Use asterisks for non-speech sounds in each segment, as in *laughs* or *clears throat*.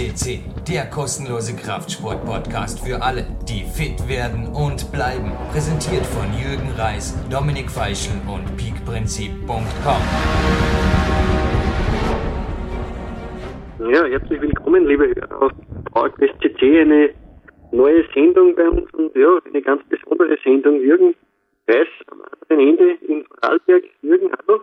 FCC, der kostenlose Kraftsport-Podcast für alle, die fit werden und bleiben. Präsentiert von Jürgen Reis, Dominik Feischl und peakprinzip.com. Ja, herzlich willkommen, liebe Hörer auf PowerQuest CC, eine neue Sendung bei uns und ja, eine ganz besondere Sendung. Jürgen Reis am anderen Ende in Vorarlberg. Jürgen, hallo.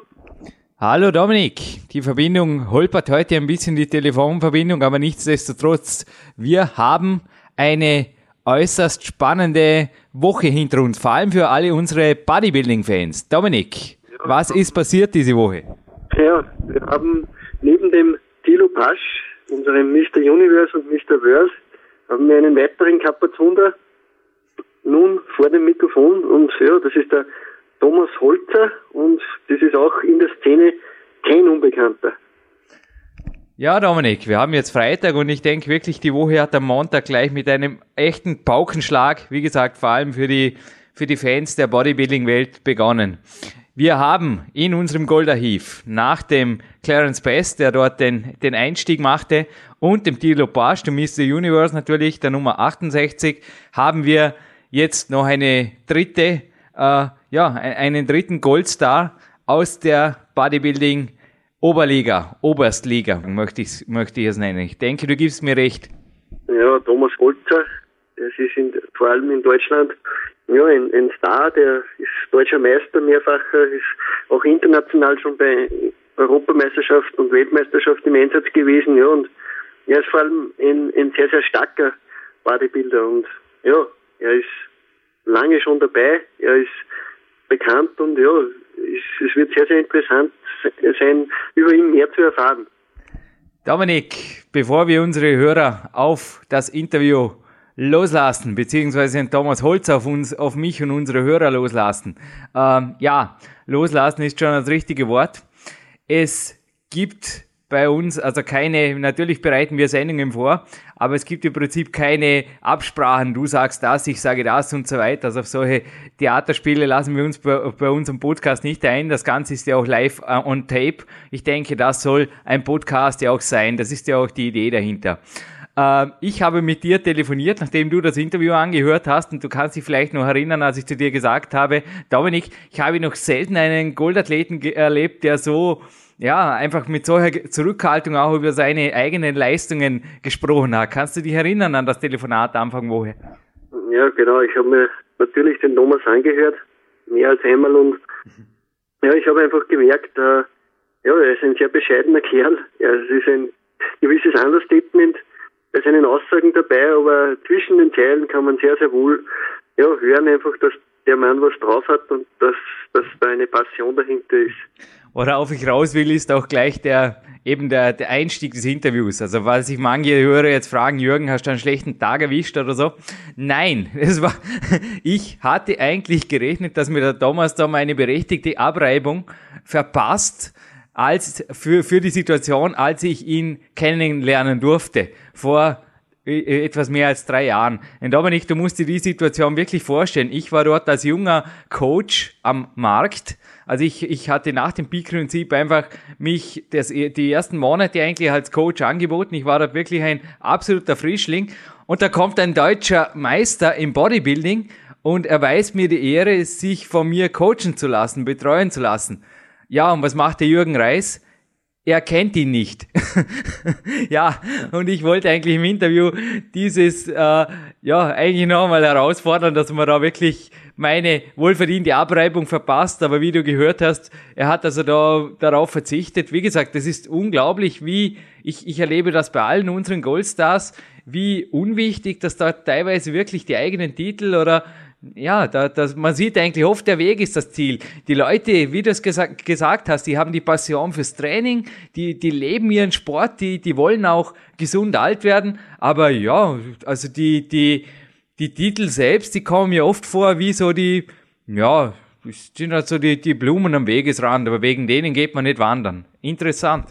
Hallo Dominik, die Verbindung holpert heute ein bisschen die Telefonverbindung, aber nichtsdestotrotz, wir haben eine äußerst spannende Woche hinter uns, vor allem für alle unsere Bodybuilding-Fans. Dominik, ja. was ist passiert diese Woche? Ja, wir haben neben dem Thilo Pasch, unserem Mr. Universe und Mr. Verse, haben wir einen weiteren Kapazunder nun vor dem Mikrofon und ja, das ist der Thomas Holzer und das ist auch in der Szene kein Unbekannter. Ja, Dominik, wir haben jetzt Freitag und ich denke wirklich, die Woche hat am Montag gleich mit einem echten Paukenschlag, wie gesagt, vor allem für die, für die Fans der Bodybuilding-Welt begonnen. Wir haben in unserem Goldarchiv nach dem Clarence Best, der dort den, den Einstieg machte, und dem Tilo Barsch, dem Mr. Universe natürlich, der Nummer 68, haben wir jetzt noch eine dritte äh, ja, einen dritten Goldstar aus der Bodybuilding Oberliga, Oberstliga, möchte ich, möchte ich es nennen. Ich denke, du gibst mir recht. Ja, Thomas Holzer, das ist in, vor allem in Deutschland ja, ein, ein Star, der ist deutscher Meister mehrfacher, ist auch international schon bei Europameisterschaft und Weltmeisterschaft im Einsatz gewesen, ja, und er ist vor allem ein, ein sehr, sehr starker Bodybuilder und ja, er ist lange schon dabei, er ist bekannt und ja, es, es wird sehr, sehr interessant sein, über ihn mehr zu erfahren. Dominik, bevor wir unsere Hörer auf das Interview loslassen, beziehungsweise den Thomas Holz auf uns, auf mich und unsere Hörer loslassen. Ähm, ja, loslassen ist schon das richtige Wort. Es gibt bei uns, also keine, natürlich bereiten wir Sendungen vor, aber es gibt im Prinzip keine Absprachen, du sagst das, ich sage das und so weiter. Also auf solche Theaterspiele lassen wir uns bei, bei unserem Podcast nicht ein. Das Ganze ist ja auch live uh, on tape. Ich denke, das soll ein Podcast ja auch sein. Das ist ja auch die Idee dahinter. Uh, ich habe mit dir telefoniert, nachdem du das Interview angehört hast und du kannst dich vielleicht noch erinnern, als ich zu dir gesagt habe, Dominik, ich habe noch selten einen Goldathleten erlebt, der so ja, einfach mit solcher Zurückhaltung auch über seine eigenen Leistungen gesprochen hat. Kannst du dich erinnern an das Telefonat Anfang Woche? Ja, genau. Ich habe mir natürlich den Thomas angehört, mehr als einmal und ja, ich habe einfach gemerkt, äh, ja, er ist ein sehr bescheidener Kerl. Ja, es ist ein gewisses Understatement bei seinen Aussagen dabei, aber zwischen den Zeilen kann man sehr, sehr wohl ja, hören einfach, dass der Mann was drauf hat und dass, dass da eine Passion dahinter ist. Worauf ich raus will, ist auch gleich der, eben der, der Einstieg des Interviews. Also, weil sich manche Hörer jetzt fragen, Jürgen, hast du einen schlechten Tag erwischt oder so? Nein, *laughs* es war, ich hatte eigentlich gerechnet, dass mir der Thomas da mal eine berechtigte Abreibung verpasst, als, für, für die Situation, als ich ihn kennenlernen durfte. Vor etwas mehr als drei Jahren. Und Dominik, du musst dir die Situation wirklich vorstellen. Ich war dort als junger Coach am Markt also ich, ich hatte nach dem Peak-Prinzip einfach mich das, die ersten Monate eigentlich als Coach angeboten. Ich war dort wirklich ein absoluter Frischling. Und da kommt ein deutscher Meister im Bodybuilding und erweist mir die Ehre, sich von mir coachen zu lassen, betreuen zu lassen. Ja, und was macht der Jürgen Reis? Er kennt ihn nicht. *laughs* ja, und ich wollte eigentlich im Interview dieses, äh, ja, eigentlich nochmal herausfordern, dass man da wirklich meine wohlverdiente Abreibung verpasst, aber wie du gehört hast, er hat also da darauf verzichtet. Wie gesagt, das ist unglaublich, wie ich, ich erlebe das bei allen unseren Goldstars, wie unwichtig, dass da teilweise wirklich die eigenen Titel oder ja, da, das, man sieht eigentlich oft, der Weg ist das Ziel. Die Leute, wie du es gesagt, gesagt hast, die haben die Passion fürs Training, die, die leben ihren Sport, die, die wollen auch gesund alt werden. Aber ja, also die, die, die Titel selbst, die kommen mir oft vor wie so die, ja, sind halt so die, die Blumen am Wegesrand, aber wegen denen geht man nicht wandern. Interessant.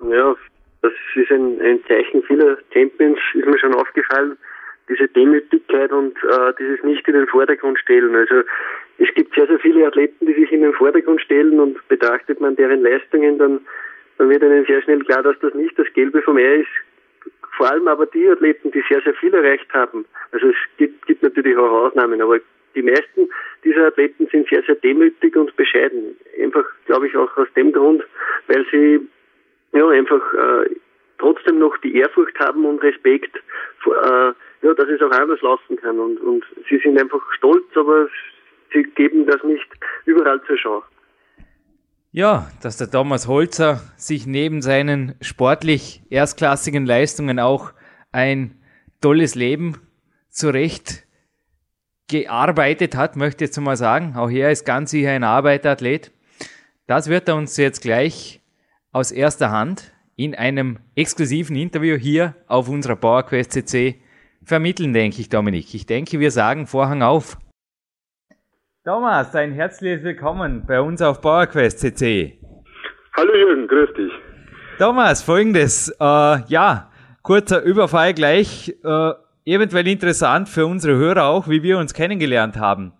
Ja, das ist ein, ein Zeichen vieler Champions, ist mir schon aufgefallen diese Demütigkeit und äh, dieses nicht in den Vordergrund stellen. Also es gibt sehr, sehr viele Athleten, die sich in den Vordergrund stellen und betrachtet man deren Leistungen, dann, dann wird einem sehr schnell klar, dass das nicht das Gelbe vom Ei ist. vor allem aber die Athleten, die sehr, sehr viel erreicht haben. Also es gibt, gibt natürlich auch Ausnahmen, aber die meisten dieser Athleten sind sehr, sehr demütig und bescheiden. Einfach, glaube ich, auch aus dem Grund, weil sie ja einfach äh, trotzdem noch die Ehrfurcht haben und Respekt, äh, ja, dass es auch anders laufen kann. Und, und sie sind einfach stolz, aber sie geben das nicht überall zur Schau. Ja, dass der Thomas Holzer sich neben seinen sportlich erstklassigen Leistungen auch ein tolles Leben zurecht gearbeitet hat, möchte ich jetzt mal sagen. Auch er ist ganz sicher ein Arbeiterathlet. Das wird er uns jetzt gleich aus erster Hand in einem exklusiven Interview hier auf unserer PowerQuest CC vermitteln, denke ich, Dominik. Ich denke, wir sagen Vorhang auf. Thomas, ein herzliches Willkommen bei uns auf PowerQuest CC. Hallo Jürgen, grüß dich. Thomas, folgendes, äh, ja, kurzer Überfall gleich, äh, eventuell interessant für unsere Hörer auch, wie wir uns kennengelernt haben.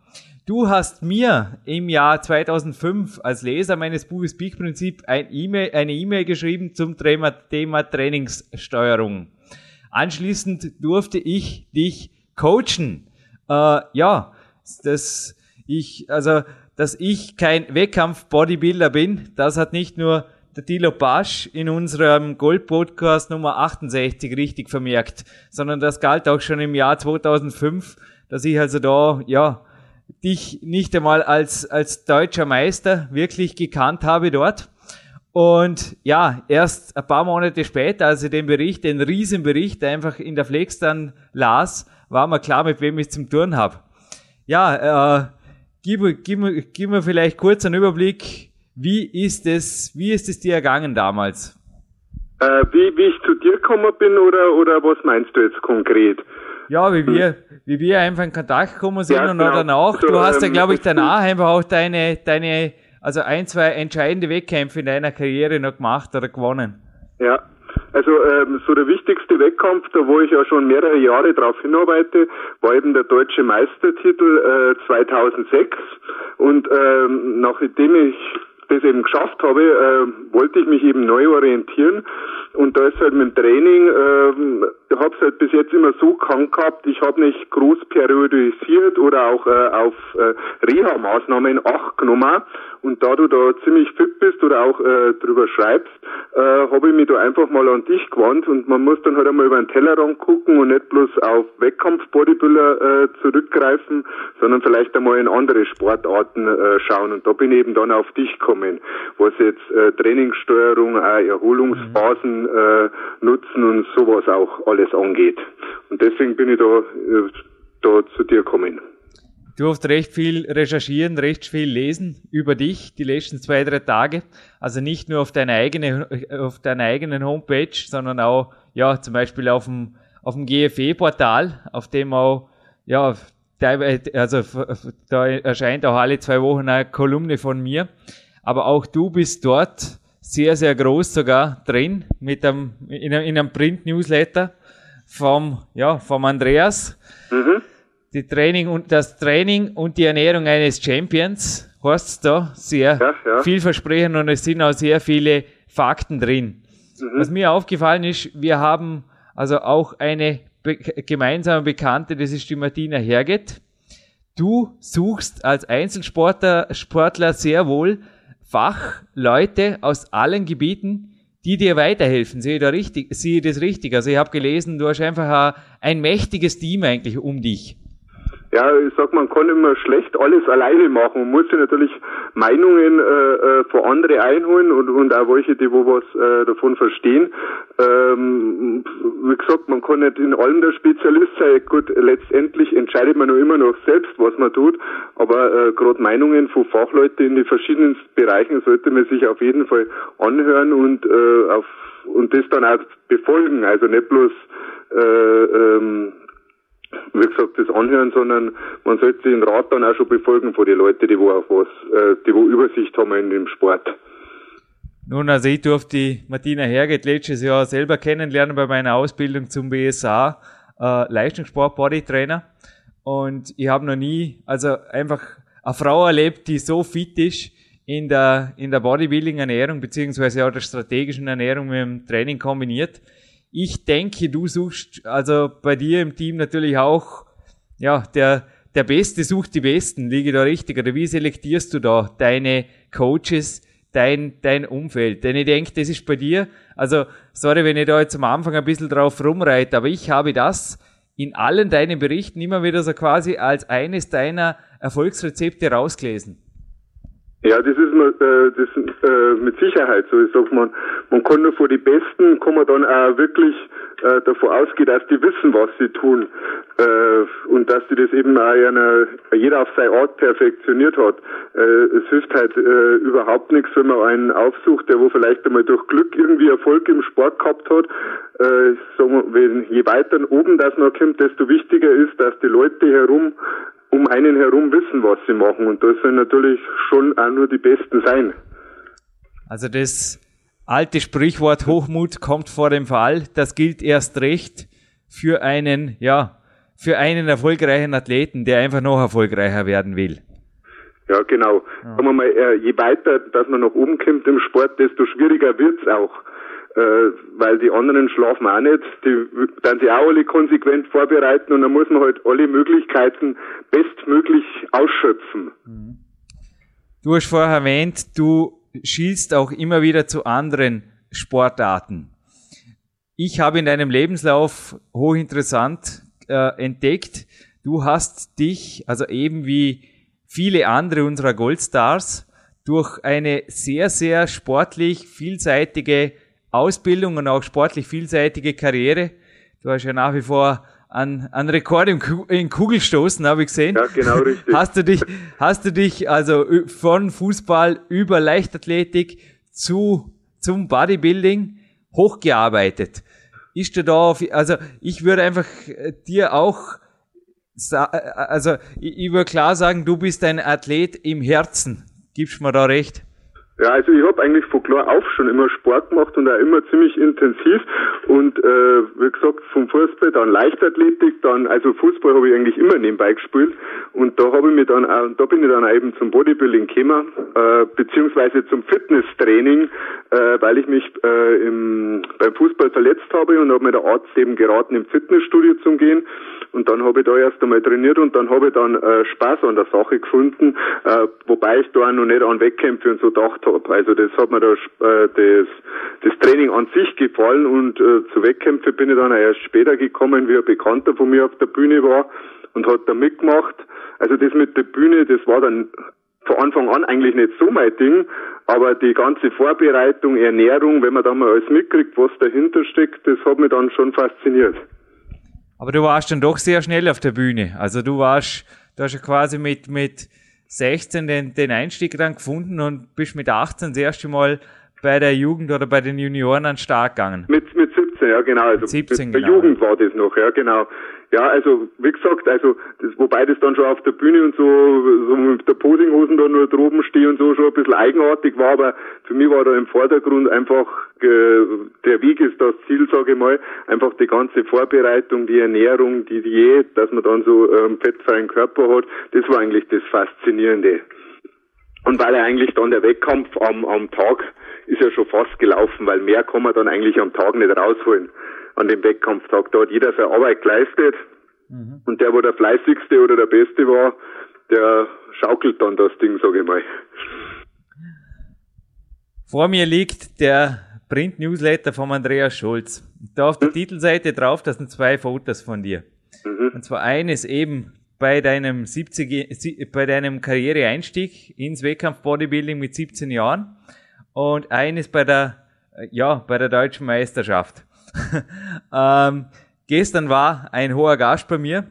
Du hast mir im Jahr 2005 als Leser meines Buches Peak Prinzip ein e eine E-Mail geschrieben zum Thema, Thema Trainingssteuerung. Anschließend durfte ich dich coachen. Äh, ja, das ich, also, dass ich kein Wettkampf-Bodybuilder bin, das hat nicht nur der Dilo Basch in unserem Gold-Podcast Nummer 68 richtig vermerkt, sondern das galt auch schon im Jahr 2005, dass ich also da, ja, dich nicht einmal als, als deutscher Meister wirklich gekannt habe dort. Und ja, erst ein paar Monate später, als ich den Bericht, den Riesenbericht einfach in der Flex dann las, war mir klar, mit wem ich zum Turn habe. Ja, äh, gib, gib, gib mir vielleicht kurz einen Überblick, wie ist es, wie ist es dir ergangen damals? Äh, wie, wie ich zu dir gekommen bin oder, oder was meinst du jetzt konkret? Ja, wie wir, wie wir einfach in Kontakt gekommen sind ja, und genau. danach. Du hast ja, ähm, glaube ich, *laughs* danach einfach auch deine, deine, also ein, zwei entscheidende Wettkämpfe in deiner Karriere noch gemacht oder gewonnen. Ja, also ähm, so der wichtigste Wettkampf, da wo ich ja schon mehrere Jahre drauf hinarbeite, war eben der deutsche Meistertitel äh, 2006 und ähm, nachdem ich das eben geschafft habe, äh, wollte ich mich eben neu orientieren und da ist halt mit dem Training, äh, ich habe es halt bis jetzt immer so krank gehabt, ich habe nicht groß periodisiert oder auch äh, auf äh, Reha-Maßnahmen acht genommen und da du da ziemlich fit bist oder auch äh, drüber schreibst, äh, habe ich mich da einfach mal an dich gewandt und man muss dann halt einmal über den Tellerrand gucken und nicht bloß auf Wettkampf-Bodybuilder äh, zurückgreifen, sondern vielleicht einmal in andere Sportarten äh, schauen. Und da bin ich eben dann auf dich gekommen, was jetzt äh, Trainingssteuerung, äh, Erholungsphasen äh, nutzen und sowas auch alles angeht. Und deswegen bin ich da, äh, da zu dir gekommen. Du hast recht viel recherchieren, recht viel lesen über dich die letzten zwei, drei Tage. Also nicht nur auf deiner eigenen, auf eigenen Homepage, sondern auch, ja, zum Beispiel auf dem, auf dem GFE-Portal, auf dem auch, ja, also da erscheint auch alle zwei Wochen eine Kolumne von mir. Aber auch du bist dort sehr, sehr groß sogar drin mit einem, in einem, in einem Print-Newsletter vom, ja, vom Andreas. Mhm die Training und das Training und die Ernährung eines Champions heißt da sehr ja, ja. vielversprechend und es sind auch sehr viele Fakten drin. Mhm. Was mir aufgefallen ist, wir haben also auch eine be gemeinsame Bekannte, das ist die Martina Herget. Du suchst als Einzelsportler Sportler sehr wohl Fachleute aus allen Gebieten, die dir weiterhelfen. Sehe da richtig, sehe das richtig? Also ich habe gelesen, du hast einfach ein mächtiges Team eigentlich um dich ja, ich sag, man kann immer schlecht alles alleine machen. Man muss sich natürlich Meinungen äh, äh, von anderen einholen und, und auch welche, die wo was äh, davon verstehen. Ähm, wie gesagt, man kann nicht in allem der Spezialist sein. Gut, letztendlich entscheidet man nur immer noch selbst, was man tut. Aber äh, gerade Meinungen von Fachleuten in den verschiedenen Bereichen sollte man sich auf jeden Fall anhören und äh, auf und das dann auch befolgen. Also nicht bloß äh, ähm, wie gesagt, das anhören, sondern man sollte den Rat dann auch schon befolgen von den Leuten, die wo auch was, äh, die wo Übersicht haben in dem Sport. Nun, also ich durfte die Martina Herget letztes Jahr selber kennenlernen bei meiner Ausbildung zum BSA äh, Leistungssport Bodytrainer und ich habe noch nie, also einfach eine Frau erlebt, die so fit ist in der in der Bodybuilding Ernährung beziehungsweise auch der strategischen Ernährung mit dem Training kombiniert ich denke, du suchst also bei dir im Team natürlich auch, ja, der, der Beste sucht die Besten. Liege da richtig? Oder wie selektierst du da deine Coaches, dein, dein Umfeld? Denn ich denke, das ist bei dir, also, sorry, wenn ich da jetzt am Anfang ein bisschen drauf rumreite, aber ich habe das in allen deinen Berichten immer wieder so quasi als eines deiner Erfolgsrezepte rausgelesen. Ja, das ist äh, das äh, mit Sicherheit so. Ich sag man, man kann nur vor die Besten, kann man dann auch wirklich äh, davon ausgehen, dass die wissen, was sie tun äh, und dass die das eben auch einer, jeder auf seine Art perfektioniert hat. Äh, es hilft halt äh, überhaupt nichts, wenn man einen aufsucht, der wo vielleicht einmal durch Glück irgendwie Erfolg im Sport gehabt hat. Äh, wir, wenn, je weiter oben das noch kommt, desto wichtiger ist, dass die Leute herum um einen herum wissen, was sie machen. Und das sollen natürlich schon auch nur die Besten sein. Also das alte Sprichwort Hochmut kommt vor dem Fall, das gilt erst recht für einen, ja, für einen erfolgreichen Athleten, der einfach noch erfolgreicher werden will. Ja, genau. Ja. Sagen wir mal, äh, je weiter, dass man nach oben kommt im Sport, desto schwieriger wird's auch äh, weil die anderen schlafen auch nicht, die dann sie auch alle konsequent vorbereiten und dann muss man halt alle Möglichkeiten bestmöglich ausschöpfen. Du hast vorher erwähnt, du schielst auch immer wieder zu anderen Sportarten. Ich habe in deinem Lebenslauf hochinteressant äh, entdeckt, du hast dich, also eben wie viele andere unserer Goldstars, durch eine sehr, sehr sportlich vielseitige Ausbildung und auch sportlich vielseitige Karriere. Du hast ja nach wie vor an, an Rekord im, in Kugelstoßen, habe ich gesehen. Ja, genau richtig. Hast du dich, hast du dich also von Fußball über Leichtathletik zu, zum Bodybuilding hochgearbeitet? Ist du da auf, also ich würde einfach äh, dir auch, äh, also ich würde klar sagen, du bist ein Athlet im Herzen. Gibst mir da recht? Ja, also ich habe eigentlich von klar auf schon immer Sport gemacht und auch immer ziemlich intensiv. Und äh, wie gesagt vom Fußball dann Leichtathletik, dann also Fußball habe ich eigentlich immer nebenbei gespielt. Und da habe ich mich dann auch, da bin ich dann eben zum Bodybuilding gekommen äh, beziehungsweise zum Fitnesstraining, äh, weil ich mich äh, im, beim Fußball verletzt habe und habe mir der Arzt eben geraten im Fitnessstudio zu gehen und dann habe ich da erst einmal trainiert und dann habe ich dann äh, Spaß an der Sache gefunden, äh, wobei ich da auch noch nicht an Wettkämpfe und so gedacht habe. Also das hat mir da äh, das, das Training an sich gefallen und äh, zu Wettkämpfen bin ich dann erst später gekommen, wie ein Bekannter von mir auf der Bühne war und hat da mitgemacht. Also das mit der Bühne, das war dann von Anfang an eigentlich nicht so mein Ding, aber die ganze Vorbereitung, Ernährung, wenn man da mal alles mitkriegt, was dahinter steckt, das hat mich dann schon fasziniert. Aber du warst dann doch sehr schnell auf der Bühne. Also du warst, du hast ja quasi mit, mit 16 den, den Einstieg dann gefunden und bist mit 18 das erste Mal bei der Jugend oder bei den Junioren an Start gegangen. Mit, mit 17, ja genau. Also 17, mit der genau. Jugend war das noch, ja genau. Ja, also wie gesagt, also das, wobei das dann schon auf der Bühne und so, so mit der Posinghosen da nur droben stehe und so schon ein bisschen eigenartig war, aber für mich war da im Vordergrund einfach äh, der Weg ist das Ziel, sage ich mal, einfach die ganze Vorbereitung, die Ernährung, die Diät, dass man dann so ähm, fettfreien Körper hat, das war eigentlich das Faszinierende. Und weil er eigentlich dann der Wettkampf am, am Tag ist ja schon fast gelaufen, weil mehr kann man dann eigentlich am Tag nicht rausholen an dem Wettkampftag. Da hat jeder seine Arbeit geleistet mhm. und der, wo der fleißigste oder der Beste war, der schaukelt dann das Ding, sage ich mal. Vor mir liegt der Print-Newsletter von Andreas Scholz. Da auf der mhm. Titelseite drauf, das sind zwei Fotos von dir. Mhm. Und zwar eines eben bei deinem 70, bei deinem Karriereeinstieg ins Wettkampf Bodybuilding mit 17 Jahren und eines bei der, ja, bei der deutschen Meisterschaft. *laughs* ähm, gestern war ein hoher Gast bei mir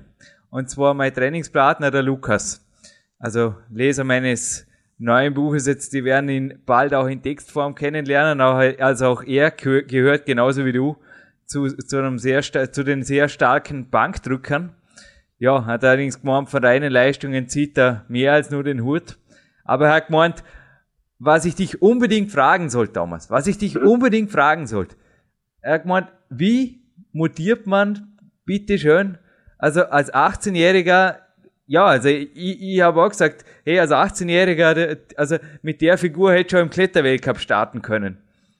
und zwar mein Trainingspartner, der Lukas. Also Leser meines neuen Buches jetzt, die werden ihn bald auch in Textform kennenlernen, also auch er gehört genauso wie du zu, zu einem sehr, zu den sehr starken Bankdrückern. Ja, hat allerdings gemeint, von deinen Leistungen zieht er mehr als nur den Hut. Aber er hat gemeint, was ich dich unbedingt fragen sollte, Thomas, was ich dich unbedingt fragen sollte, er hat gemeint, wie mutiert man, bitteschön, also als 18-Jähriger, ja, also ich, ich habe auch gesagt, hey, als 18-Jähriger, also mit der Figur hätte schon im Kletterweltcup starten können.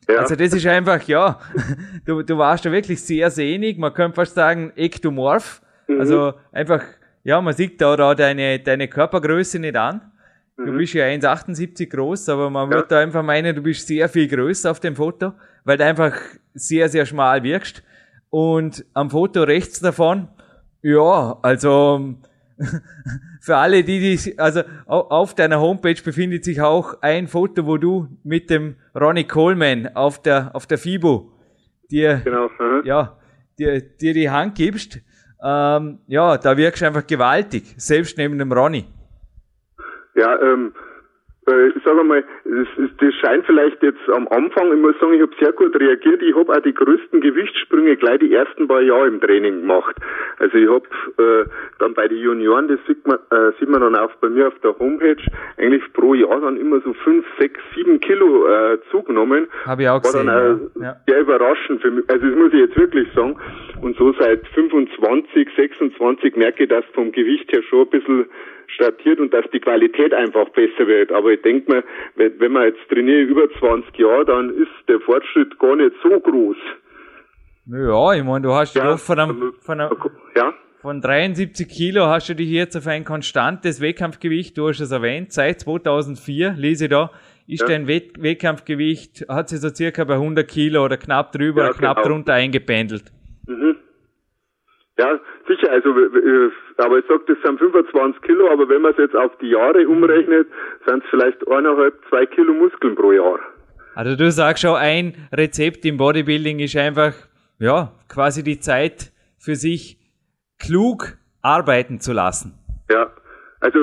Ja. Also das ist einfach, ja, *laughs* du, du warst da wirklich sehr sehnig, man könnte fast sagen ektomorph. Mhm. Also einfach, ja, man sieht da, da deine, deine Körpergröße nicht an. Du mhm. bist ja 1,78 groß, aber man ja. wird da einfach meinen, du bist sehr viel größer auf dem Foto, weil du einfach sehr, sehr schmal wirkst. Und am Foto rechts davon, ja, also *laughs* für alle, die die, also auf deiner Homepage befindet sich auch ein Foto, wo du mit dem Ronnie Coleman auf der auf der FIBO dir genau, ja dir, dir die Hand gibst. Ähm, ja, da wirkst du einfach gewaltig, selbst neben dem Ronnie. Ja, ähm, äh, ich sage mal, das, das scheint vielleicht jetzt am Anfang, ich muss sagen, ich habe sehr gut reagiert. Ich habe auch die größten Gewichtssprünge gleich die ersten paar Jahre im Training gemacht. Also ich habe äh, dann bei den Junioren, das sieht man, äh, sieht man dann auch bei mir auf der Homepage, eigentlich pro Jahr dann immer so fünf, sechs, sieben Kilo äh, zugenommen. Habe ich auch War gesehen. Dann, äh, ja. sehr überraschend für mich. Also das muss ich jetzt wirklich sagen. Und so seit 25, 26 merke ich, dass vom Gewicht her schon ein bisschen statiert und dass die Qualität einfach besser wird. Aber ich denke mir, wenn man jetzt trainiert über 20 Jahre, dann ist der Fortschritt gar nicht so groß. Ja, ich meine, du hast ja, von einem, von einem, ja. Von 73 Kilo hast du dich jetzt auf ein konstantes Wettkampfgewicht, du hast es erwähnt, seit 2004, lese ich da, ist ja. dein Wettkampfgewicht, hat sich so circa bei 100 Kilo oder knapp drüber ja, oder knapp genau. drunter eingependelt. Ja, sicher, also aber ich sag, das sind 25 Kilo, aber wenn man es jetzt auf die Jahre umrechnet, sind es vielleicht eineinhalb, zwei Kilo Muskeln pro Jahr. Also du sagst schon, ein Rezept im Bodybuilding ist einfach, ja, quasi die Zeit für sich klug arbeiten zu lassen. Ja, also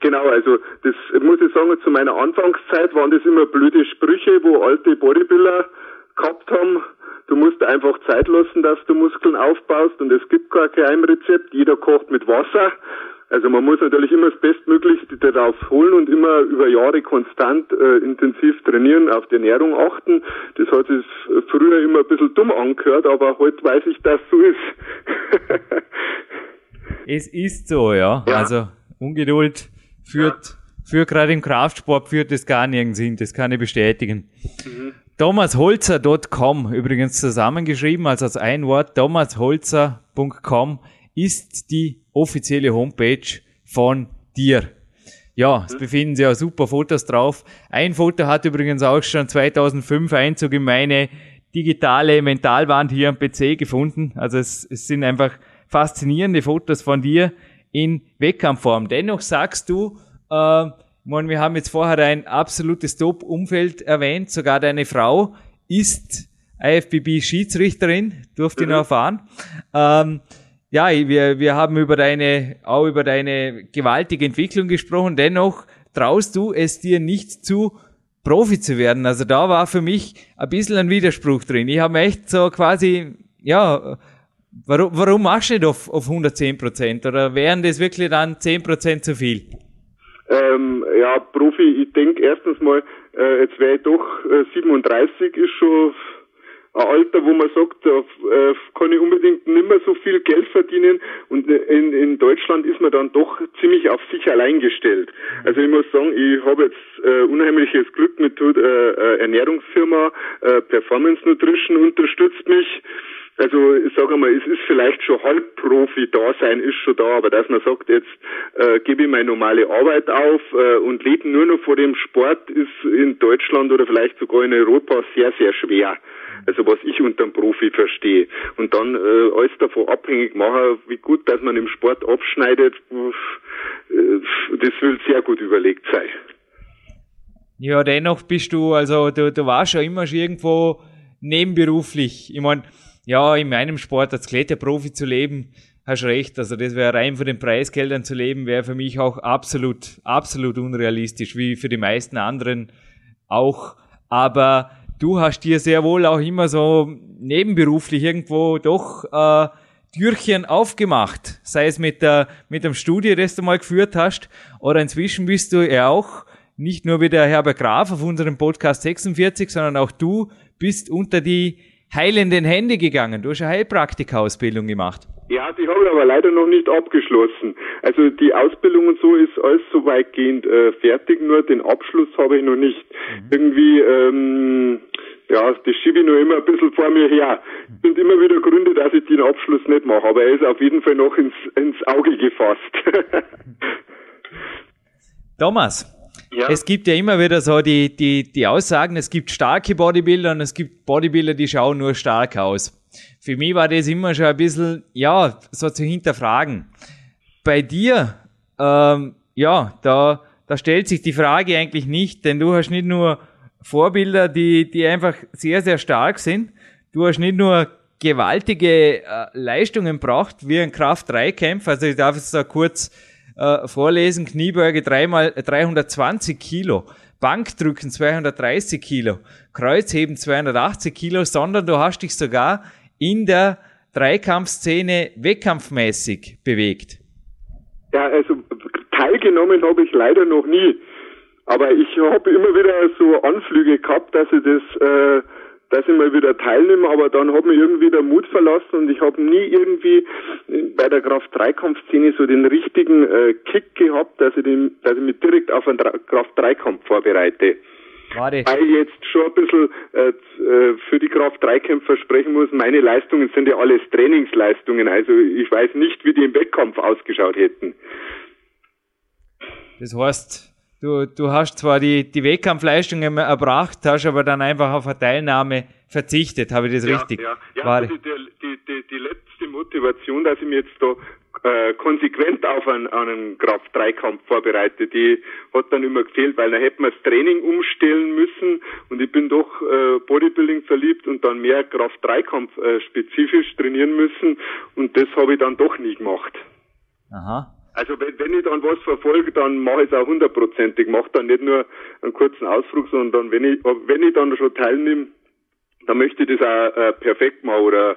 genau, also das muss ich sagen, zu meiner Anfangszeit waren das immer blöde Sprüche, wo alte Bodybuilder gehabt haben, Du musst einfach Zeit lassen, dass du Muskeln aufbaust und es gibt gar kein Heimrezept. Jeder kocht mit Wasser. Also man muss natürlich immer das Bestmöglichste darauf holen und immer über Jahre konstant äh, intensiv trainieren, auf die Ernährung achten. Das hat sich früher immer ein bisschen dumm angehört, aber heute weiß ich, dass so ist. *laughs* es ist so, ja. ja. Also Ungeduld führt, ja. für gerade im Kraftsport führt es gar nirgends hin, das kann ich bestätigen. Mhm. ThomasHolzer.com, übrigens zusammengeschrieben, also als ein Wort, thomasholzer.com ist die offizielle Homepage von dir. Ja, es befinden sich auch super Fotos drauf. Ein Foto hat übrigens auch schon 2005 Einzug in meine digitale Mentalwand hier am PC gefunden. Also es, es sind einfach faszinierende Fotos von dir in Wettkampfform. Dennoch sagst du, äh, meine, wir haben jetzt vorher ein absolutes Top-Umfeld erwähnt, sogar deine Frau ist IFBB-Schiedsrichterin, durfte ich mhm. noch erfahren. Ähm, ja, wir, wir haben über deine, auch über deine gewaltige Entwicklung gesprochen. Dennoch traust du es dir nicht zu, Profi zu werden. Also da war für mich ein bisschen ein Widerspruch drin. Ich habe echt so quasi, ja, warum, warum machst du nicht auf, auf 110 Prozent? Oder wären das wirklich dann 10 Prozent zu viel? Ähm, ja, Profi, ich denke erstens mal, äh, jetzt wäre ich doch äh, 37, ist schon ein Alter, wo man sagt, da äh, kann ich unbedingt nicht mehr so viel Geld verdienen und in, in Deutschland ist man dann doch ziemlich auf sich allein gestellt. Also ich muss sagen, ich habe jetzt äh, unheimliches Glück mit äh, äh, Ernährungsfirma äh, Performance Nutrition unterstützt mich also ich sage mal, es ist vielleicht schon Halbprofi da sein, ist schon da, aber dass man sagt, jetzt äh, gebe ich meine normale Arbeit auf äh, und lebe nur noch vor dem Sport, ist in Deutschland oder vielleicht sogar in Europa sehr, sehr schwer. Also was ich unter einem Profi verstehe. Und dann äh, alles davon abhängig machen, wie gut, dass man im Sport abschneidet, äh, das will sehr gut überlegt sein. Ja, dennoch bist du, also du, du warst ja immer schon irgendwo nebenberuflich. Ich meine, ja, in meinem Sport als Kletterprofi zu leben, hast recht. Also das wäre rein von den Preisgeldern zu leben, wäre für mich auch absolut, absolut unrealistisch, wie für die meisten anderen auch. Aber du hast dir sehr wohl auch immer so nebenberuflich irgendwo doch äh, Türchen aufgemacht, sei es mit der mit dem Studie, das du mal geführt hast, oder inzwischen bist du ja auch nicht nur wie der Herbert Graf auf unserem Podcast 46, sondern auch du bist unter die heilenden Hände gegangen. Du hast eine Heilpraktikausbildung gemacht. Ja, die habe ich aber leider noch nicht abgeschlossen. Also die Ausbildung und so ist alles so weitgehend äh, fertig, nur den Abschluss habe ich noch nicht. Mhm. Irgendwie ähm, ja, das schiebe ich nur immer ein bisschen vor mir her. Es sind immer wieder Gründe, dass ich den Abschluss nicht mache, aber er ist auf jeden Fall noch ins, ins Auge gefasst. *laughs* Thomas, ja. es gibt ja immer wieder so die, die, die Aussagen, es gibt starke Bodybuilder und es gibt Bodybuilder, die schauen nur stark aus. Für mich war das immer schon ein bisschen, ja, so zu hinterfragen. Bei dir, ähm, ja, da, da stellt sich die Frage eigentlich nicht, denn du hast nicht nur Vorbilder, die, die einfach sehr, sehr stark sind. Du hast nicht nur gewaltige äh, Leistungen braucht, wie ein Kraft-3-Kämpfer. Also ich darf es da kurz äh, vorlesen. Kniebeuge dreimal 320 Kilo, Bankdrücken 230 Kilo, Kreuzheben 280 Kilo, sondern du hast dich sogar in der Dreikampfszene wettkampfmäßig bewegt. Ja, also teilgenommen habe ich leider noch nie. Aber ich habe immer wieder so Anflüge gehabt, dass ich das, äh, dass ich mal wieder teilnehme, aber dann hat mir irgendwie der Mut verlassen und ich habe nie irgendwie bei der Kraft-3-Kampf-Szene so den richtigen äh, Kick gehabt, dass ich, den, dass ich mich direkt auf einen Kraft-3-Kampf vorbereite. Warte. Weil ich jetzt schon ein bisschen äh, äh für die Kraft-3-Kämpfer sprechen muss, meine Leistungen sind ja alles Trainingsleistungen, also ich weiß nicht, wie die im Wettkampf ausgeschaut hätten. Das heißt, du, du hast zwar die, die Wettkampfleistungen erbracht, hast aber dann einfach auf eine Teilnahme verzichtet. Habe ich das ja, richtig? Ja, ja also die, die, die, die letzte Motivation, dass ich mich jetzt da äh, konsequent auf einen, einen Kraft-3-Kampf vorbereite, die hat dann immer gefehlt, weil dann hätten wir das Training umstellen müssen und ich bin doch äh, Bodybuilding verliebt und dann mehr Kraft-3-Kampf äh, spezifisch trainieren müssen und das habe ich dann doch nie gemacht. Aha. Also wenn, wenn ich dann was verfolge, dann mache ich es auch hundertprozentig. Mache dann nicht nur einen kurzen Ausflug, sondern wenn ich, wenn ich dann schon teilnehme, dann möchte ich das auch äh, perfekt machen oder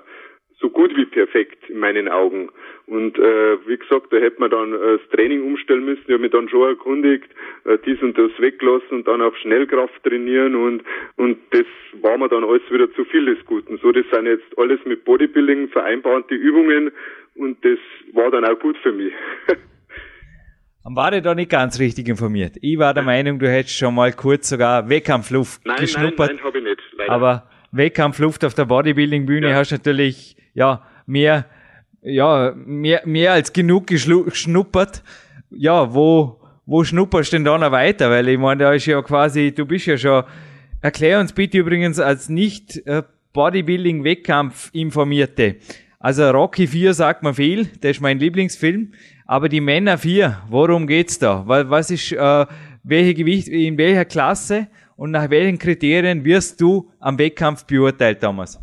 so gut wie perfekt in meinen Augen. Und äh, wie gesagt, da hätte man dann äh, das Training umstellen müssen. Ich habe mich dann schon erkundigt, äh, dies und das weglassen und dann auf Schnellkraft trainieren und und das war mir dann alles wieder zu viel des Guten. So, das sind jetzt alles mit Bodybuilding vereinbarte Übungen und das war dann auch gut für mich. Dann war ich da nicht ganz richtig informiert. Ich war der Meinung, du hättest schon mal kurz sogar Wettkampfluft nein, geschnuppert. Nein, nein, habe ich nicht. Leider. Aber Wettkampfluft auf der Bodybuilding-Bühne ja. hast natürlich, ja, mehr, ja, mehr, mehr als genug geschnuppert. Ja, wo, wo schnupperst du denn da noch weiter? Weil ich meine, da ist ja quasi, du bist ja schon, erklär uns bitte übrigens als nicht äh, Bodybuilding-Wettkampf informierte. Also Rocky 4 sagt man viel, das ist mein Lieblingsfilm. Aber die Männer 4, worum geht's da? Was ist, äh, welche Gewicht, in welcher Klasse und nach welchen Kriterien wirst du am Wettkampf beurteilt, Thomas?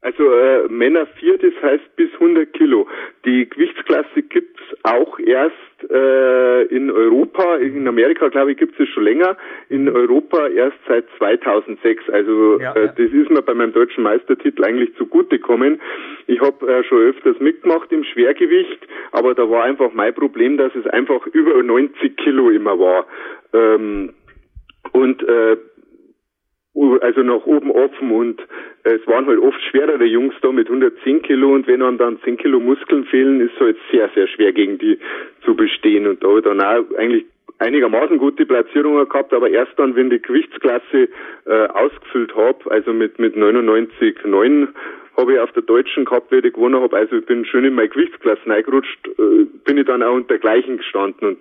Also äh, Männer 4, das heißt bis 100 Kilo. Die Gewichtsklasse gibt's auch erst äh, in Europa. In Amerika, glaube ich, gibt es schon länger. In Europa erst seit 2006. Also ja, äh, das ist mir bei meinem deutschen Meistertitel eigentlich zugutekommen. Ich habe äh, schon öfters mitgemacht im Schwergewicht, aber da war einfach mein Problem, dass es einfach über 90 Kilo immer war. Ähm, und äh, also nach oben offen und es waren halt oft schwerere Jungs da mit 110 Kilo und wenn einem dann 10 Kilo Muskeln fehlen, ist es halt sehr, sehr schwer gegen die zu bestehen und da habe ich dann auch eigentlich einigermaßen gute Platzierungen gehabt, aber erst dann, wenn die Gewichtsklasse äh, ausgefüllt habe, also mit mit 99,9 habe ich auf der deutschen gehabt, wie ich gewonnen habe. Also ich bin schön in meine Gewichtsklasse reingerutscht, äh, bin ich dann auch unter gleichen gestanden und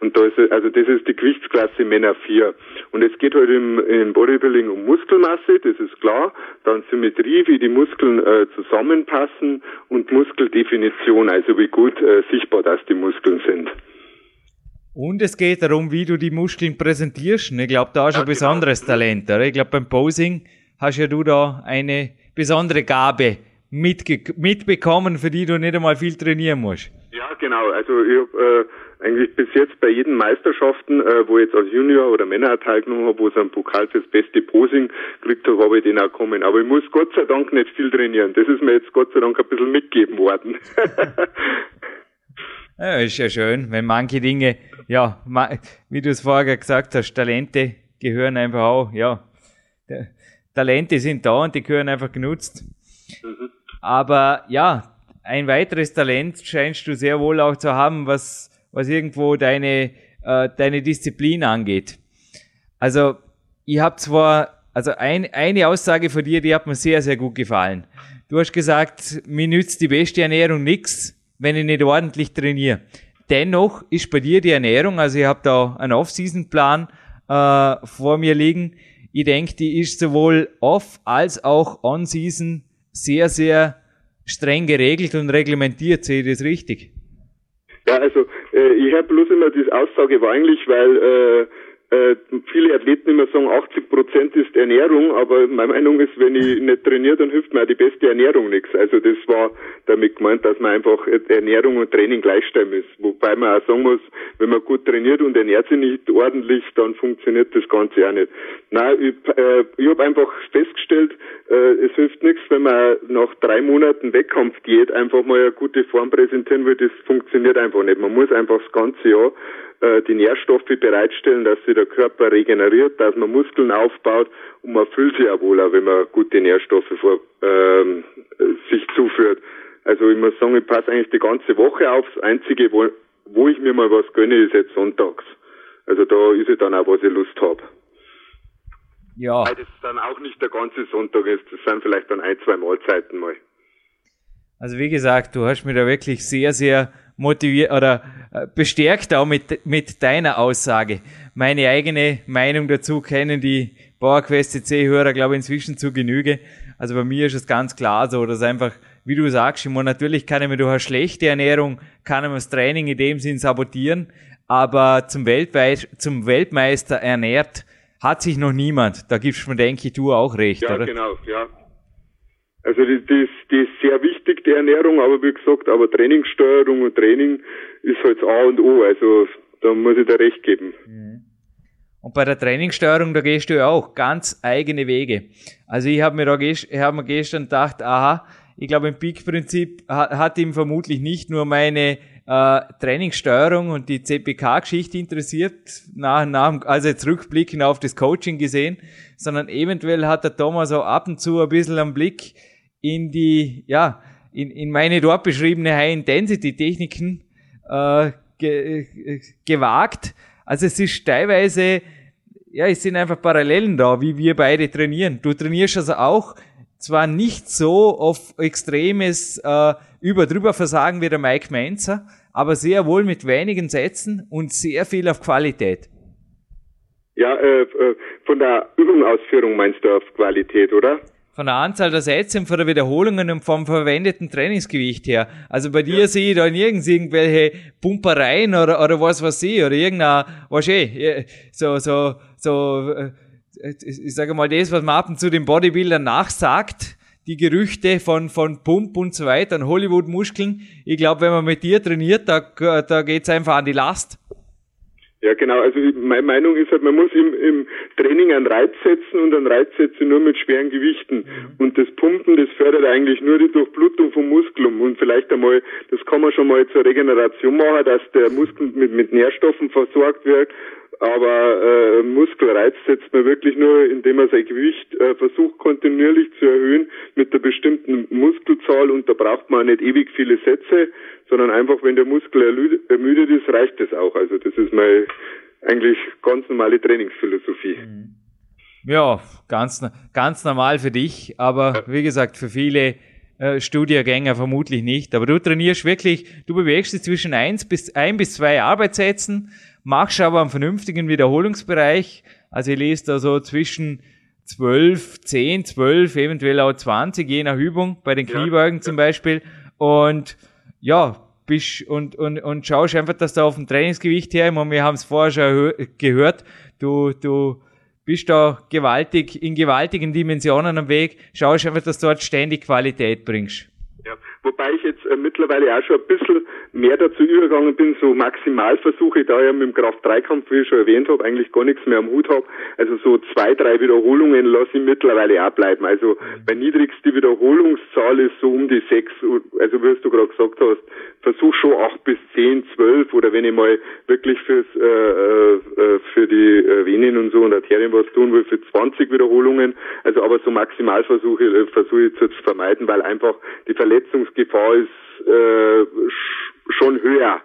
und da ist also das ist die Gewichtsklasse Männer 4. Und es geht halt im, im Bodybuilding um Muskelmasse, das ist klar, dann Symmetrie, wie die Muskeln äh, zusammenpassen und Muskeldefinition, also wie gut äh, sichtbar das die Muskeln sind. Und es geht darum, wie du die Muskeln präsentierst. Ich glaube, da hast du ja, ein besonderes genau. Talent. Oder? Ich glaube, beim Posing hast ja du da eine besondere Gabe mitbekommen, für die du nicht einmal viel trainieren musst. Ja, genau. Also ich habe äh, eigentlich bis jetzt bei jeden Meisterschaften, äh, wo ich jetzt als Junior oder Männer teilgenommen habe, wo es einen Pokal fürs beste Posing gekriegt habe, habe ich den auch kommen. Aber ich muss Gott sei Dank nicht viel trainieren. Das ist mir jetzt Gott sei Dank ein bisschen mitgegeben worden. *laughs* *laughs* ja, ist ja schön, wenn manche Dinge, ja, wie du es vorher gesagt hast, Talente gehören einfach auch, ja, Talente sind da und die gehören einfach genutzt. Mhm. Aber ja, ein weiteres Talent scheinst du sehr wohl auch zu haben, was, was irgendwo deine, äh, deine Disziplin angeht. Also, ich habe zwar also ein, eine Aussage von dir, die hat mir sehr, sehr gut gefallen. Du hast gesagt, mir nützt die beste Ernährung nichts, wenn ich nicht ordentlich trainiere. Dennoch ist bei dir die Ernährung, also ich habe da einen Off-Season-Plan äh, vor mir liegen. Ich denke, die ist sowohl off als auch on-season sehr, sehr streng geregelt und reglementiert. Sehe ich das richtig? Ja, also äh, ich habe bloß immer diese Aussage war eigentlich, weil äh, äh, viele Athleten immer sagen, 80 Prozent ist Ernährung, aber meine Meinung ist, wenn ich nicht trainiere, dann hilft mir auch die beste Ernährung nichts. Also das war damit gemeint, dass man einfach Ernährung und Training gleichstellen muss. Wobei man auch sagen muss, wenn man gut trainiert und ernährt sich nicht ordentlich, dann funktioniert das Ganze auch nicht. Nein, ich, äh, ich habe einfach festgestellt, äh, es hilft nichts, wenn man nach drei Monaten Wettkampfdiät einfach mal eine gute Form präsentieren will, das funktioniert einfach nicht. Man muss einfach das ganze Jahr äh, die Nährstoffe bereitstellen, dass sich der Körper regeneriert, dass man Muskeln aufbaut und man fühlt sich auch wohler, wenn man gute Nährstoffe vor, ähm, sich zuführt. Also ich muss sagen, ich passe eigentlich die ganze Woche auf. Das Einzige, wo, wo ich mir mal was gönne, ist jetzt sonntags. Also da ist es dann auch, was ich Lust habe. Ja. Weil das dann auch nicht der ganze Sonntag ist. Das sind vielleicht dann ein, zwei Mahlzeiten mal. Also wie gesagt, du hast mir da wirklich sehr, sehr motiviert oder äh, bestärkt auch mit, mit deiner Aussage. Meine eigene Meinung dazu kennen die PowerQuest CC-Hörer, glaube ich, inzwischen zu Genüge. Also bei mir ist es ganz klar so, dass einfach, wie du sagst, immer natürlich kann ich mir durch eine schlechte Ernährung, kann ich mir das Training in dem Sinn sabotieren, aber zum, Weltweit, zum Weltmeister ernährt hat sich noch niemand. Da gibst du mir, denke ich, du auch recht, ja, oder? Ja, genau, ja. Also die, die, ist, die ist sehr wichtig, die Ernährung, aber wie gesagt, aber Trainingssteuerung und Training ist halt A und O. Also da muss ich dir recht geben. Mhm. Und bei der Trainingssteuerung, da gehst du ja auch ganz eigene Wege. Also ich habe mir da ich hab mir gestern gedacht, aha, ich glaube im Peak-Prinzip hat, hat ihm vermutlich nicht nur meine äh, Trainingssteuerung und die CPK-Geschichte interessiert, nach, nach, also jetzt rückblickend auf das Coaching gesehen, sondern eventuell hat der Thomas auch ab und zu ein bisschen am Blick, in die, ja, in, in meine dort beschriebene High-Intensity-Techniken äh, ge, äh, gewagt. Also es ist teilweise, ja, es sind einfach Parallelen da, wie wir beide trainieren. Du trainierst also auch zwar nicht so auf extremes äh, über Versagen wie der Mike Menzer, aber sehr wohl mit wenigen Sätzen und sehr viel auf Qualität. Ja, äh, äh von der Übungausführung meinst du auf Qualität, oder? Von der Anzahl der Sätze und von der Wiederholungen und vom verwendeten Trainingsgewicht her. Also bei dir ja. sehe ich da nirgends irgendwelche Pumpereien oder, oder was weiß ich, oder irgendein, was eh, so, so, so, äh, ich sage mal, das, was man ab und zu den Bodybuildern nachsagt, die Gerüchte von, von Pump und so weiter, Hollywood-Muskeln. Ich glaube, wenn man mit dir trainiert, da, da geht's einfach an die Last. Ja, genau. Also meine Meinung ist halt, man muss im, im Training einen Reiz setzen und einen Reiz setzen nur mit schweren Gewichten. Mhm. Und das Pumpen, das fördert eigentlich nur die Durchblutung vom Muskelum und vielleicht einmal, das kann man schon mal zur Regeneration machen, dass der Muskel mit, mit Nährstoffen versorgt wird aber äh, Muskelreiz setzt man wirklich nur, indem man sein Gewicht äh, versucht kontinuierlich zu erhöhen mit der bestimmten Muskelzahl und da braucht man nicht ewig viele Sätze, sondern einfach, wenn der Muskel ermüdet ist, reicht das auch. Also das ist mal eigentlich ganz normale Trainingsphilosophie. Mhm. Ja, ganz, ganz normal für dich, aber wie gesagt, für viele äh, Studiengänger vermutlich nicht. Aber du trainierst wirklich, du bewegst dich zwischen eins bis ein bis zwei Arbeitssätzen machst aber einen vernünftigen Wiederholungsbereich. Also ich lese da so zwischen 12, 10, 12, eventuell auch 20, je nach Übung, bei den Kniebeugen ja. zum Beispiel. Und ja, bist und, und, und schaust einfach, dass du auf dem Trainingsgewicht her, und wir haben es vorher schon gehört, du, du bist da gewaltig, in gewaltigen Dimensionen am Weg, schaust einfach, dass du dort ständig Qualität bringst. Ja, wobei ich jetzt äh, mittlerweile auch schon ein bisschen mehr dazu übergegangen bin, so Maximalversuche, da ich ja mit dem Kraft-3-Kampf, wie ich schon erwähnt habe, eigentlich gar nichts mehr am Hut habe. Also so zwei, drei Wiederholungen lasse ich mittlerweile auch bleiben. Also meine niedrigste Wiederholungszahl ist so um die sechs, also wie du gerade gesagt hast, versuch schon acht bis zehn, zwölf oder wenn ich mal wirklich fürs äh, äh, für die äh, Venen und so und Arterien was tun will, für 20 Wiederholungen. Also aber so Maximalversuche äh, versuche ich zu vermeiden, weil einfach die Verletzungsgefahr ist äh, schon höher.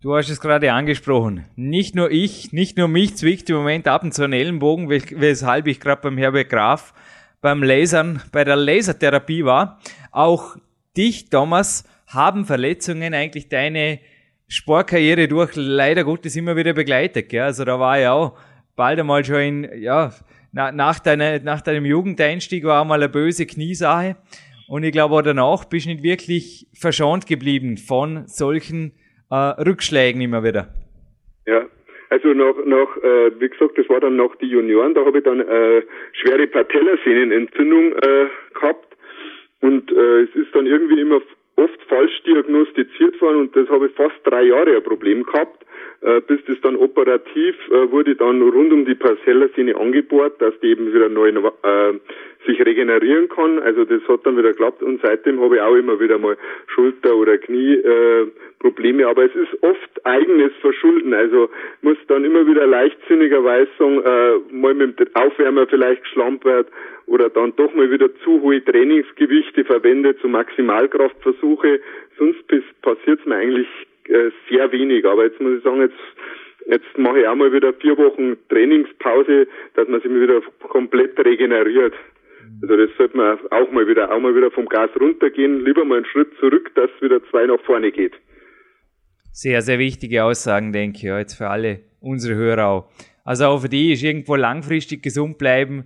Du hast es gerade angesprochen. Nicht nur ich, nicht nur mich zwickt im Moment ab und zu einen Ellenbogen, weshalb ich gerade beim Herbert Graf beim Lasern, bei der Lasertherapie war. Auch dich, Thomas, haben Verletzungen eigentlich deine Sportkarriere durch leider Gottes immer wieder begleitet. Gell? Also da war ja auch bald einmal schon in, ja, na, nach, deiner, nach deinem Jugendeinstieg war mal eine böse Kniesache. Und ich glaube auch danach bist du nicht wirklich verschont geblieben von solchen äh, Rückschlägen immer wieder. Ja, also nach, nach äh, wie gesagt, das war dann nach die Junioren, da habe ich dann äh, schwere Patellasehnenentzündung äh, gehabt und äh, es ist dann irgendwie immer oft falsch diagnostiziert worden und das habe ich fast drei Jahre ein Problem gehabt, bis das dann operativ äh, wurde dann rund um die Patellasehne angebohrt, dass die eben wieder neu äh, sich regenerieren kann. Also das hat dann wieder geklappt und seitdem habe ich auch immer wieder mal Schulter- oder Knie äh. Aber es ist oft eigenes Verschulden. Also muss dann immer wieder leichtsinnigerweise sagen, äh, mal mit dem Aufwärmer vielleicht geschlampt wird oder dann doch mal wieder zu hohe Trainingsgewichte verwendet, zu Maximalkraftversuche. Sonst passiert es mir eigentlich äh, sehr wenig. Aber jetzt muss ich sagen, jetzt Jetzt mache ich auch mal wieder vier Wochen Trainingspause, dass man sich wieder komplett regeneriert. Also das sollte man auch mal wieder, auch mal wieder vom Gas runtergehen, lieber mal einen Schritt zurück, dass wieder zwei nach vorne geht. Sehr, sehr wichtige Aussagen, denke ich, ja, jetzt für alle unsere Hörer auch. Also auch für die ist irgendwo langfristig gesund bleiben,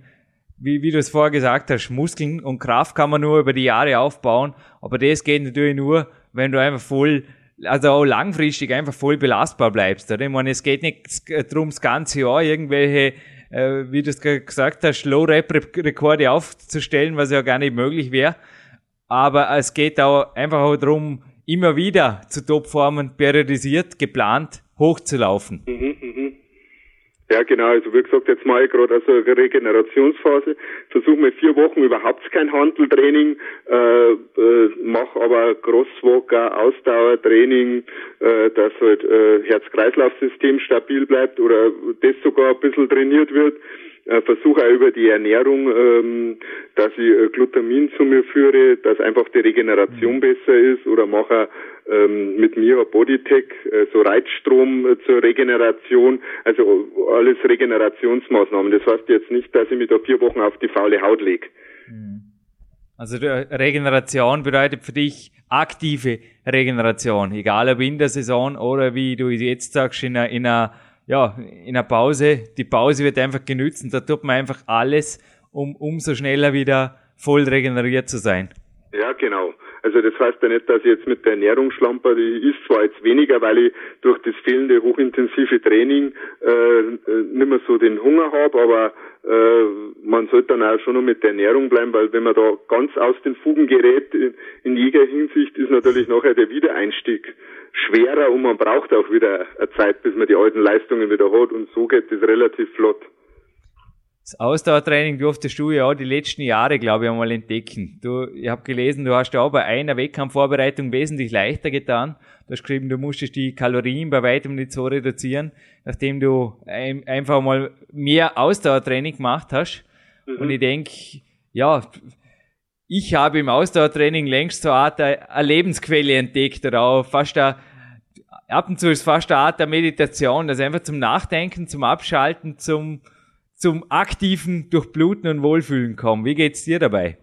wie, wie du es vorher gesagt hast, Muskeln und Kraft kann man nur über die Jahre aufbauen, aber das geht natürlich nur, wenn du einfach voll, also auch langfristig einfach voll belastbar bleibst. Oder? Ich meine, es geht nicht darum, das ganze Jahr irgendwelche äh, wie du es gesagt hast, Low-Rap-Rekorde aufzustellen, was ja gar nicht möglich wäre. Aber es geht auch einfach auch darum, immer wieder zu Topformen periodisiert, geplant hochzulaufen. Mhm, mhm. Ja, genau. Also wie gesagt, jetzt ich gerade also Regenerationsphase. Versuche mir vier Wochen überhaupt kein Handeltraining, äh, äh, mache aber Crosswalker, Ausdauertraining, äh, dass halt äh, Herz-Kreislauf-System stabil bleibt oder das sogar ein bisschen trainiert wird äh, versuche auch über die Ernährung, ähm, dass ich äh, Glutamin zu mir führe, dass einfach die Regeneration mhm. besser ist oder mache ähm, mit mir Bodytech, äh, so Reizstrom äh, zur Regeneration, also alles Regenerationsmaßnahmen. Das heißt jetzt nicht, dass ich mich da vier Wochen auf die faule Haut lege. Mhm. Also Regeneration bedeutet für dich aktive Regeneration, egal ob in der Saison oder wie du jetzt sagst, in einer, in einer ja, in einer Pause, die Pause wird einfach genützt und da tut man einfach alles, um umso schneller wieder voll regeneriert zu sein. Ja, genau. Also das heißt ja nicht, dass ich jetzt mit der Ernährung schlamper, die ist zwar jetzt weniger, weil ich durch das fehlende hochintensive Training äh, nicht mehr so den Hunger habe, aber äh, man sollte dann auch schon noch mit der Ernährung bleiben, weil wenn man da ganz aus den Fugen gerät, in, in jeder Hinsicht ist natürlich nachher der Wiedereinstieg schwerer und man braucht auch wieder eine Zeit, bis man die alten Leistungen wieder hat und so geht es relativ flott. Das Ausdauertraining durftest du ja auch die letzten Jahre, glaube ich, einmal entdecken. Du, ich habe gelesen, du hast ja auch bei einer Wettkampfvorbereitung wesentlich leichter getan. Du hast geschrieben, du musstest die Kalorien bei weitem nicht so reduzieren, nachdem du ein, einfach mal mehr Ausdauertraining gemacht hast. Mhm. Und ich denke, ja, ich habe im Ausdauertraining längst so eine Art eine Lebensquelle entdeckt oder auch fast eine, ab und zu ist fast eine Art der Meditation, das einfach zum Nachdenken, zum Abschalten, zum, zum aktiven Durchbluten und Wohlfühlen kommen. Wie geht's dir dabei?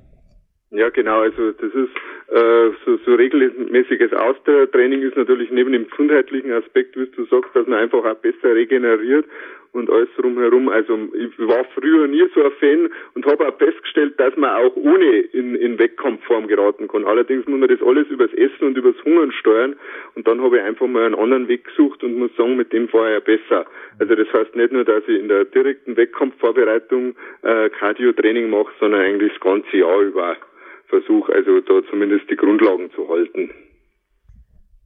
Ja, genau. Also das ist äh, so, so regelmäßiges Ausdauertraining ist natürlich neben dem gesundheitlichen Aspekt, wie du sagst, dass man einfach auch besser regeneriert und alles drumherum. Also ich war früher nie so ein Fan und habe auch festgestellt, dass man auch ohne in, in Wettkampfform geraten kann. Allerdings muss man das alles übers Essen und übers Hungern steuern und dann habe ich einfach mal einen anderen Weg gesucht und muss sagen, mit dem fahre ich besser. Also das heißt nicht nur, dass ich in der direkten Wettkampfvorbereitung äh, Cardio-Training mache, sondern eigentlich das ganze Jahr über versuche also da zumindest die Grundlagen zu halten.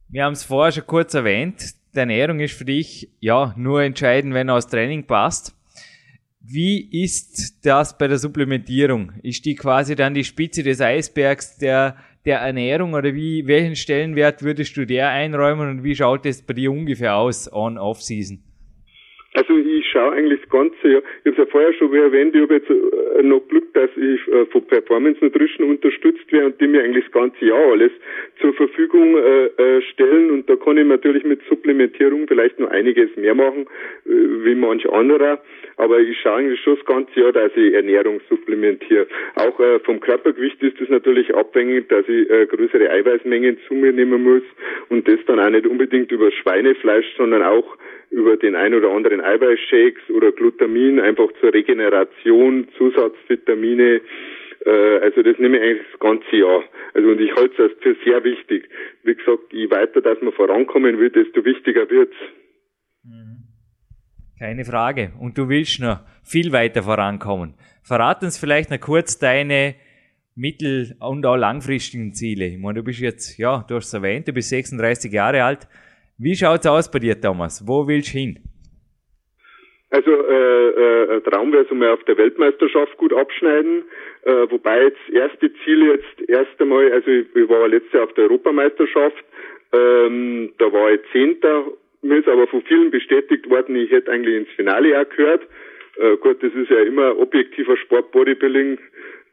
Wir haben es vorher schon kurz erwähnt. Die Ernährung ist für dich ja nur entscheidend, wenn aus Training passt. Wie ist das bei der Supplementierung? Ist die quasi dann die Spitze des Eisbergs der, der Ernährung oder wie, welchen Stellenwert würdest du der einräumen und wie schaut es bei dir ungefähr aus on Off-Season? Also schaue eigentlich das ganze Jahr. Ich habe es ja vorher schon erwähnt, ich habe jetzt äh, noch Glück, dass ich äh, von Performance Nutrition unterstützt werde und die mir eigentlich das ganze Jahr alles zur Verfügung äh, äh, stellen. Und da kann ich natürlich mit Supplementierung vielleicht noch einiges mehr machen, wie manch anderer. Aber ich schaue eigentlich schon das ganze Jahr, dass ich Ernährung supplementiere. Auch äh, vom Körpergewicht ist es natürlich abhängig, dass ich größere Eiweißmengen zu mir nehmen muss und das dann auch nicht unbedingt über Schweinefleisch, sondern auch über den ein oder anderen Eiweißshakes oder Glutamin einfach zur Regeneration, Zusatzvitamine. Äh, also das nehme ich eigentlich das ganze Jahr. Also und ich halte es für sehr wichtig. Wie gesagt, je weiter, dass man vorankommen will, desto wichtiger wird's. Mhm. Keine Frage. Und du willst noch viel weiter vorankommen. Verrat uns vielleicht noch kurz deine mittel- und auch langfristigen Ziele. Ich meine, du bist jetzt, ja, du hast es erwähnt, du bist 36 Jahre alt. Wie schaut's aus bei dir, Thomas? Wo willst du hin? Also äh, äh, Traum wäre so mal auf der Weltmeisterschaft gut abschneiden, äh, wobei jetzt erste Ziele jetzt erst einmal, also ich, ich war letztes Jahr auf der Europameisterschaft, ähm, da war ich Zehnter, mir ist aber von vielen bestätigt worden, ich hätte eigentlich ins Finale auch gehört. Äh, gut, das ist ja immer objektiver Sport Bodybuilding,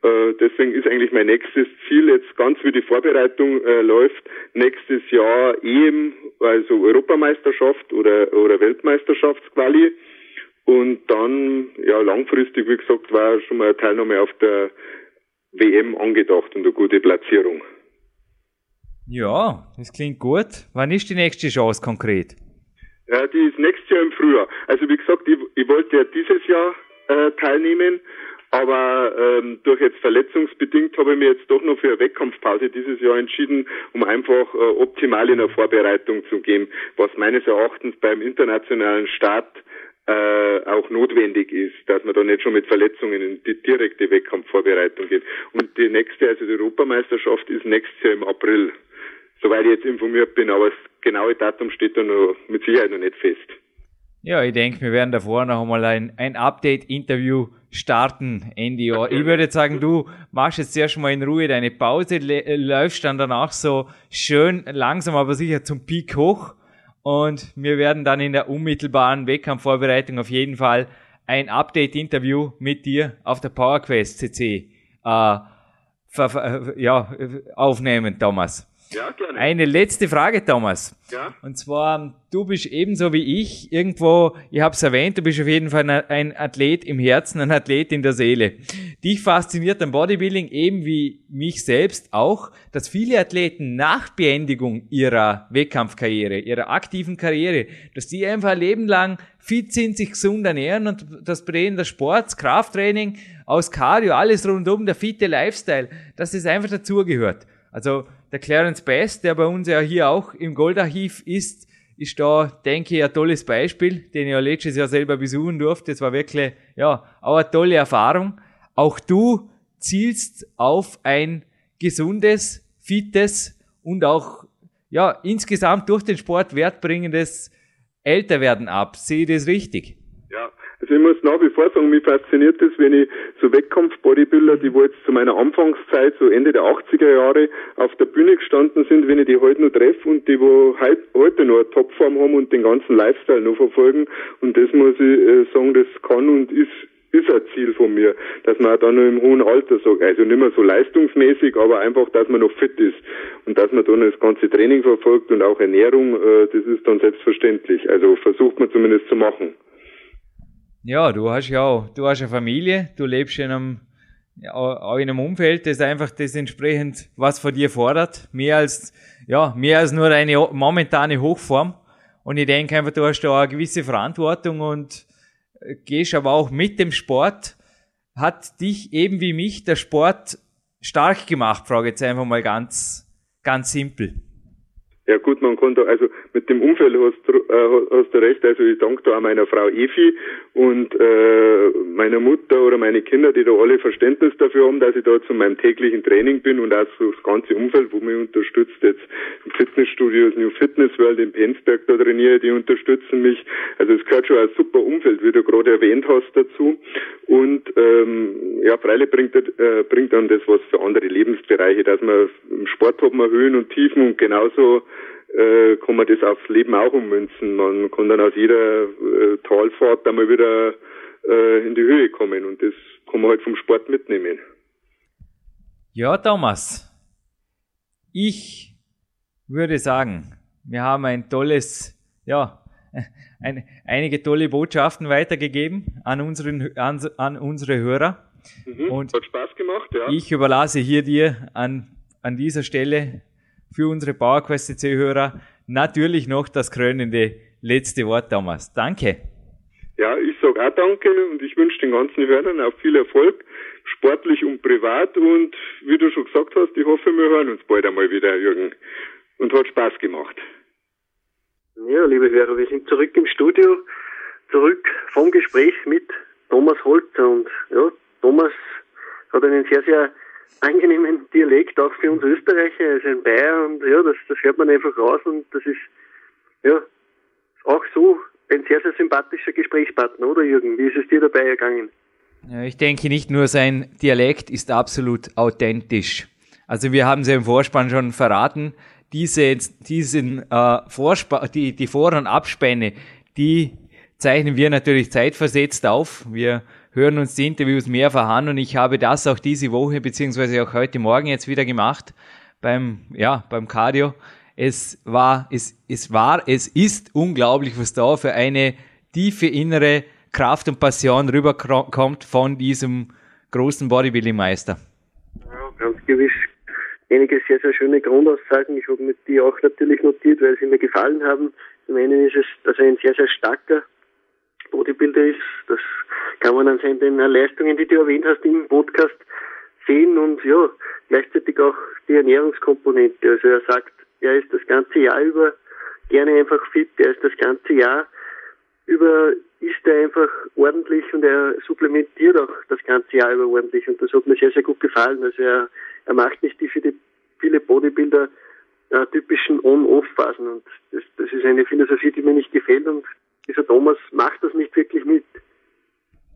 äh, deswegen ist eigentlich mein nächstes Ziel jetzt ganz wie die Vorbereitung äh, läuft, nächstes Jahr EM, also Europameisterschaft oder, oder Weltmeisterschaftsquali. Und dann, ja, langfristig, wie gesagt, war schon mal eine Teilnahme auf der WM angedacht und eine gute Platzierung. Ja, das klingt gut. Wann ist die nächste Chance konkret? Ja, die ist nächstes Jahr im Frühjahr. Also wie gesagt, ich, ich wollte ja dieses Jahr äh, teilnehmen, aber ähm, durch jetzt verletzungsbedingt habe ich mir jetzt doch noch für eine Wettkampfpause dieses Jahr entschieden, um einfach äh, optimal in der Vorbereitung zu gehen, was meines Erachtens beim internationalen Start äh, auch notwendig ist, dass man da nicht schon mit Verletzungen in die direkte Wettkampfvorbereitung geht. Und die nächste, also die Europameisterschaft, ist nächstes Jahr im April, soweit ich jetzt informiert bin, aber das genaue Datum steht da noch mit Sicherheit noch nicht fest. Ja, ich denke, wir werden davor noch einmal ein, ein Update-Interview starten Jahr. Ich würde sagen, du machst jetzt erst mal in Ruhe deine Pause, läufst dann danach so schön langsam, aber sicher zum Peak hoch und wir werden dann in der unmittelbaren Wettkampfvorbereitung auf jeden Fall ein Update-Interview mit dir auf der PowerQuest CC äh, ja, aufnehmen, Thomas. Ja, gerne. Eine letzte Frage, Thomas. Ja. Und zwar, du bist ebenso wie ich irgendwo, ich habe es erwähnt, du bist auf jeden Fall ein Athlet im Herzen, ein Athlet in der Seele. Dich fasziniert am Bodybuilding eben wie mich selbst auch, dass viele Athleten nach Beendigung ihrer Wettkampfkarriere, ihrer aktiven Karriere, dass die einfach ein Leben lang fit sind, sich gesund ernähren und das Drehen des Sports, Krafttraining, aus Cardio, alles rundum, der fitte Lifestyle, dass das einfach dazugehört. Also der Clarence Best, der bei uns ja hier auch im Goldarchiv ist, ist da, denke ich, ein tolles Beispiel, den ich ja letztes Jahr selber besuchen durfte. Das war wirklich, ja, auch eine tolle Erfahrung. Auch du zielst auf ein gesundes, fittes und auch, ja, insgesamt durch den Sport wertbringendes Älterwerden ab. Sehe ich das richtig? Ich muss nach wie vor sagen, mich fasziniert das, wenn ich so Wettkampf-Bodybuilder, die wo jetzt zu meiner Anfangszeit, so Ende der 80er Jahre, auf der Bühne gestanden sind, wenn ich die heute noch treffe und die wo heute noch eine Topform haben und den ganzen Lifestyle noch verfolgen. Und das muss ich äh, sagen, das kann und ist ist ein Ziel von mir, dass man dann noch im hohen Alter sagt, also nicht mehr so leistungsmäßig, aber einfach, dass man noch fit ist und dass man dann das ganze Training verfolgt und auch Ernährung, äh, das ist dann selbstverständlich. Also versucht man zumindest zu machen. Ja, du hast ja auch, du hast eine Familie, du lebst in einem, ja, auch in einem Umfeld, das einfach das entsprechend was von dir fordert, mehr als, ja, mehr als nur eine momentane Hochform. Und ich denke einfach, du hast da eine gewisse Verantwortung und äh, gehst aber auch mit dem Sport. Hat dich eben wie mich der Sport stark gemacht, frage jetzt einfach mal ganz, ganz simpel. Ja gut, man konnte, also mit dem Umfeld hast, äh, hast du recht, also ich danke da auch meiner Frau Efi und äh, meiner Mutter oder meine Kinder, die da alle Verständnis dafür haben, dass ich da zu meinem täglichen Training bin und auch so das ganze Umfeld, wo mich unterstützt, jetzt im Fitnessstudio, New Fitness World in Penzberg, da trainiere, die unterstützen mich. Also es gehört schon ein super Umfeld, wie du gerade erwähnt hast dazu. Und ähm, ja, freilich bringt, äh, bringt dann das was für andere Lebensbereiche, dass man im Sport hat man Höhen und Tiefen und genauso äh, kann man das aufs Leben auch ummünzen. Man kann dann aus jeder äh, Talfahrt einmal wieder äh, in die Höhe kommen und das kann man halt vom Sport mitnehmen. Ja, Thomas, ich würde sagen, wir haben ein tolles, ja, *laughs* ein, einige tolle Botschaften weitergegeben an, unseren, an, an unsere Hörer. Mhm, und hat Spaß gemacht, ja. Ich überlasse hier dir an, an dieser Stelle für unsere PowerQuest CC-Hörer natürlich noch das krönende letzte Wort, Thomas. Danke. Ja, ich sage auch danke und ich wünsche den ganzen Hörern auch viel Erfolg, sportlich und privat und wie du schon gesagt hast, ich hoffe, wir hören uns bald einmal wieder, Jürgen. Und hat Spaß gemacht. Ja, liebe Hörer, wir sind zurück im Studio, zurück vom Gespräch mit Thomas Holzer und ja, Thomas hat einen sehr, sehr angenehmen Dialekt, auch für uns Österreicher. Er ist ein Bayer und ja, das, das hört man einfach raus und das ist ja auch so ein sehr, sehr sympathischer Gesprächspartner, oder Jürgen? Wie ist es dir dabei ergangen? Ja, ich denke nicht nur sein Dialekt ist absolut authentisch. Also wir haben es ja im Vorspann schon verraten, diese, diesen äh, die, die Vor- und Abspänne, die zeichnen wir natürlich zeitversetzt auf. Wir hören uns die Interviews mehrfach an und ich habe das auch diese Woche beziehungsweise auch heute Morgen jetzt wieder gemacht beim, ja, beim Cardio. Es war, es, es war, es ist unglaublich, was da für eine tiefe innere Kraft und Passion rüberkommt von diesem großen Bodybuilding-Meister. Ja, ganz gewiss. Einige sehr, sehr schöne Grundaussagen. Ich habe mir die auch natürlich notiert, weil sie mir gefallen haben. Zum einen ist es, er ein sehr, sehr starker Bodybuilder ist. Das kann man an seinen Leistungen, die du erwähnt hast im Podcast, sehen und ja, gleichzeitig auch die Ernährungskomponente. Also er sagt, er ist das ganze Jahr über gerne einfach fit, er ist das ganze Jahr über ist er einfach ordentlich und er supplementiert auch das ganze Jahr über ordentlich und das hat mir sehr, sehr gut gefallen. Also er, er macht nicht die für die viele Bodybuilder äh, typischen On-Off-Phasen und das, das ist eine Philosophie, die mir nicht gefällt und dieser Thomas macht das nicht wirklich mit.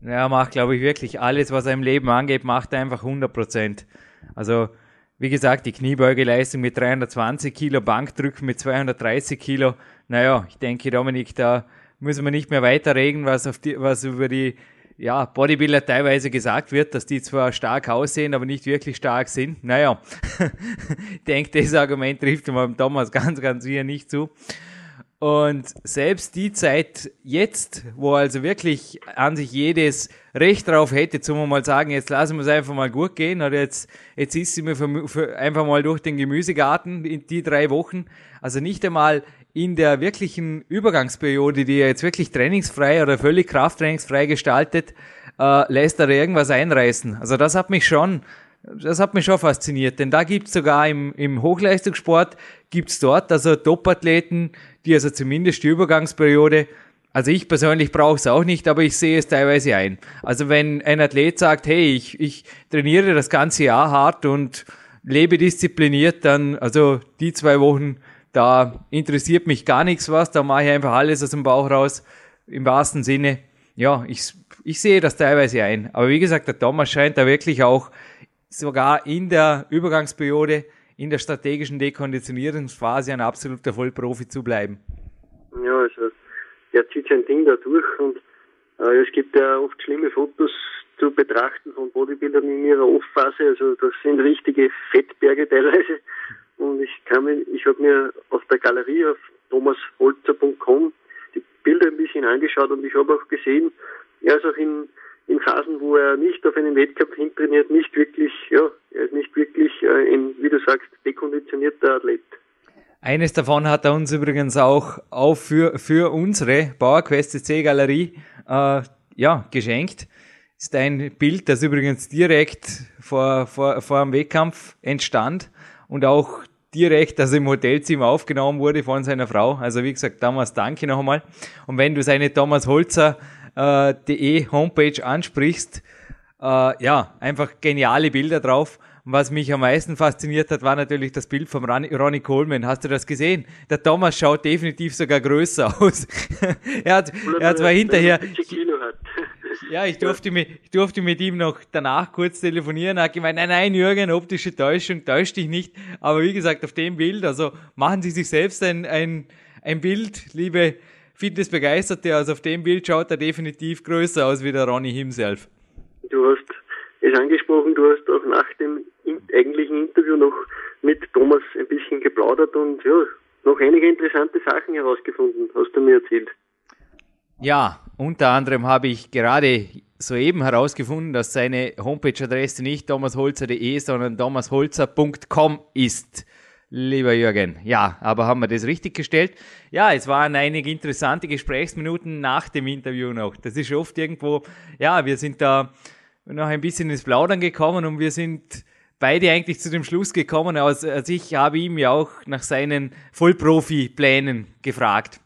Ja, macht, glaube ich, wirklich alles, was er im Leben angeht, macht er einfach 100 Prozent. Also, wie gesagt, die Kniebeugeleistung mit 320 Kilo, Bankdrücken mit 230 Kilo. Naja, ich denke, Dominik, da müssen wir nicht mehr weiterreden, was, auf die, was über die ja, Bodybuilder teilweise gesagt wird, dass die zwar stark aussehen, aber nicht wirklich stark sind. Naja, *laughs* ich denke, das Argument trifft beim Thomas ganz, ganz sicher nicht zu. Und selbst die Zeit jetzt, wo also wirklich an sich jedes Recht drauf hätte, zum mal sagen, jetzt lassen wir es einfach mal gut gehen, oder jetzt, jetzt ist sie mir für, für einfach mal durch den Gemüsegarten in die drei Wochen. Also nicht einmal in der wirklichen Übergangsperiode, die er jetzt wirklich trainingsfrei oder völlig krafttrainingsfrei gestaltet, äh, lässt er irgendwas einreißen. Also das hat mich schon das hat mich schon fasziniert, denn da gibt's sogar im, im Hochleistungssport, gibt's dort also Topathleten, die also zumindest die Übergangsperiode, also ich persönlich brauche es auch nicht, aber ich sehe es teilweise ein. Also wenn ein Athlet sagt, hey, ich, ich trainiere das ganze Jahr hart und lebe diszipliniert, dann, also die zwei Wochen, da interessiert mich gar nichts was, da mache ich einfach alles aus dem Bauch raus, im wahrsten Sinne. Ja, ich, ich sehe das teilweise ein. Aber wie gesagt, der Thomas scheint da wirklich auch sogar in der Übergangsperiode, in der strategischen Dekonditionierungsphase ein absoluter Vollprofi zu bleiben. Ja, also er zieht sein Ding da durch und äh, es gibt ja oft schlimme Fotos zu betrachten von Bodybuildern in ihrer Off-Phase. Also das sind richtige Fettberge teilweise. Und ich kann mir, ich habe mir auf der Galerie auf thomasholzer.com die Bilder ein bisschen angeschaut und ich habe auch gesehen, er ist auch in in Phasen, wo er nicht auf einen Wettkampf hintrainiert, nicht wirklich, ja, er ist nicht wirklich äh, ein, wie du sagst, dekonditionierter Athlet. Eines davon hat er uns übrigens auch, auch für, für unsere PowerQuest C Galerie äh, ja, geschenkt. Ist ein Bild, das übrigens direkt vor, vor, vor dem Wettkampf entstand und auch direkt, also im Hotelzimmer aufgenommen wurde von seiner Frau. Also wie gesagt, damals danke nochmal. Und wenn du seine Thomas Holzer äh, de Homepage ansprichst, äh, ja, einfach geniale Bilder drauf. Und was mich am meisten fasziniert hat, war natürlich das Bild von Ronnie Coleman. Hast du das gesehen? Der Thomas schaut definitiv sogar größer *laughs* aus. er hat, er hat zwar hinterher, *laughs* ja, ich durfte, mit, ich durfte mit ihm noch danach kurz telefonieren. Er hat gemeint, nein, nein, Jürgen, optische Täuschung, täusch dich nicht. Aber wie gesagt, auf dem Bild, also machen Sie sich selbst ein, ein, ein Bild, liebe Fitnessbegeisterte. Also auf dem Bild schaut er definitiv größer aus wie der Ronny himself. Du hast es angesprochen, du hast auch nach dem eigentlichen Interview noch mit Thomas ein bisschen geplaudert und ja, noch einige interessante Sachen herausgefunden, hast du mir erzählt. Ja, unter anderem habe ich gerade soeben herausgefunden, dass seine Homepage-Adresse nicht thomasholzer.de, sondern thomasholzer.com ist. Lieber Jürgen, ja, aber haben wir das richtig gestellt? Ja, es waren einige interessante Gesprächsminuten nach dem Interview noch. Das ist oft irgendwo, ja, wir sind da noch ein bisschen ins Plaudern gekommen und wir sind beide eigentlich zu dem Schluss gekommen, also, ich habe ihm ja auch nach seinen Vollprofi-Plänen gefragt.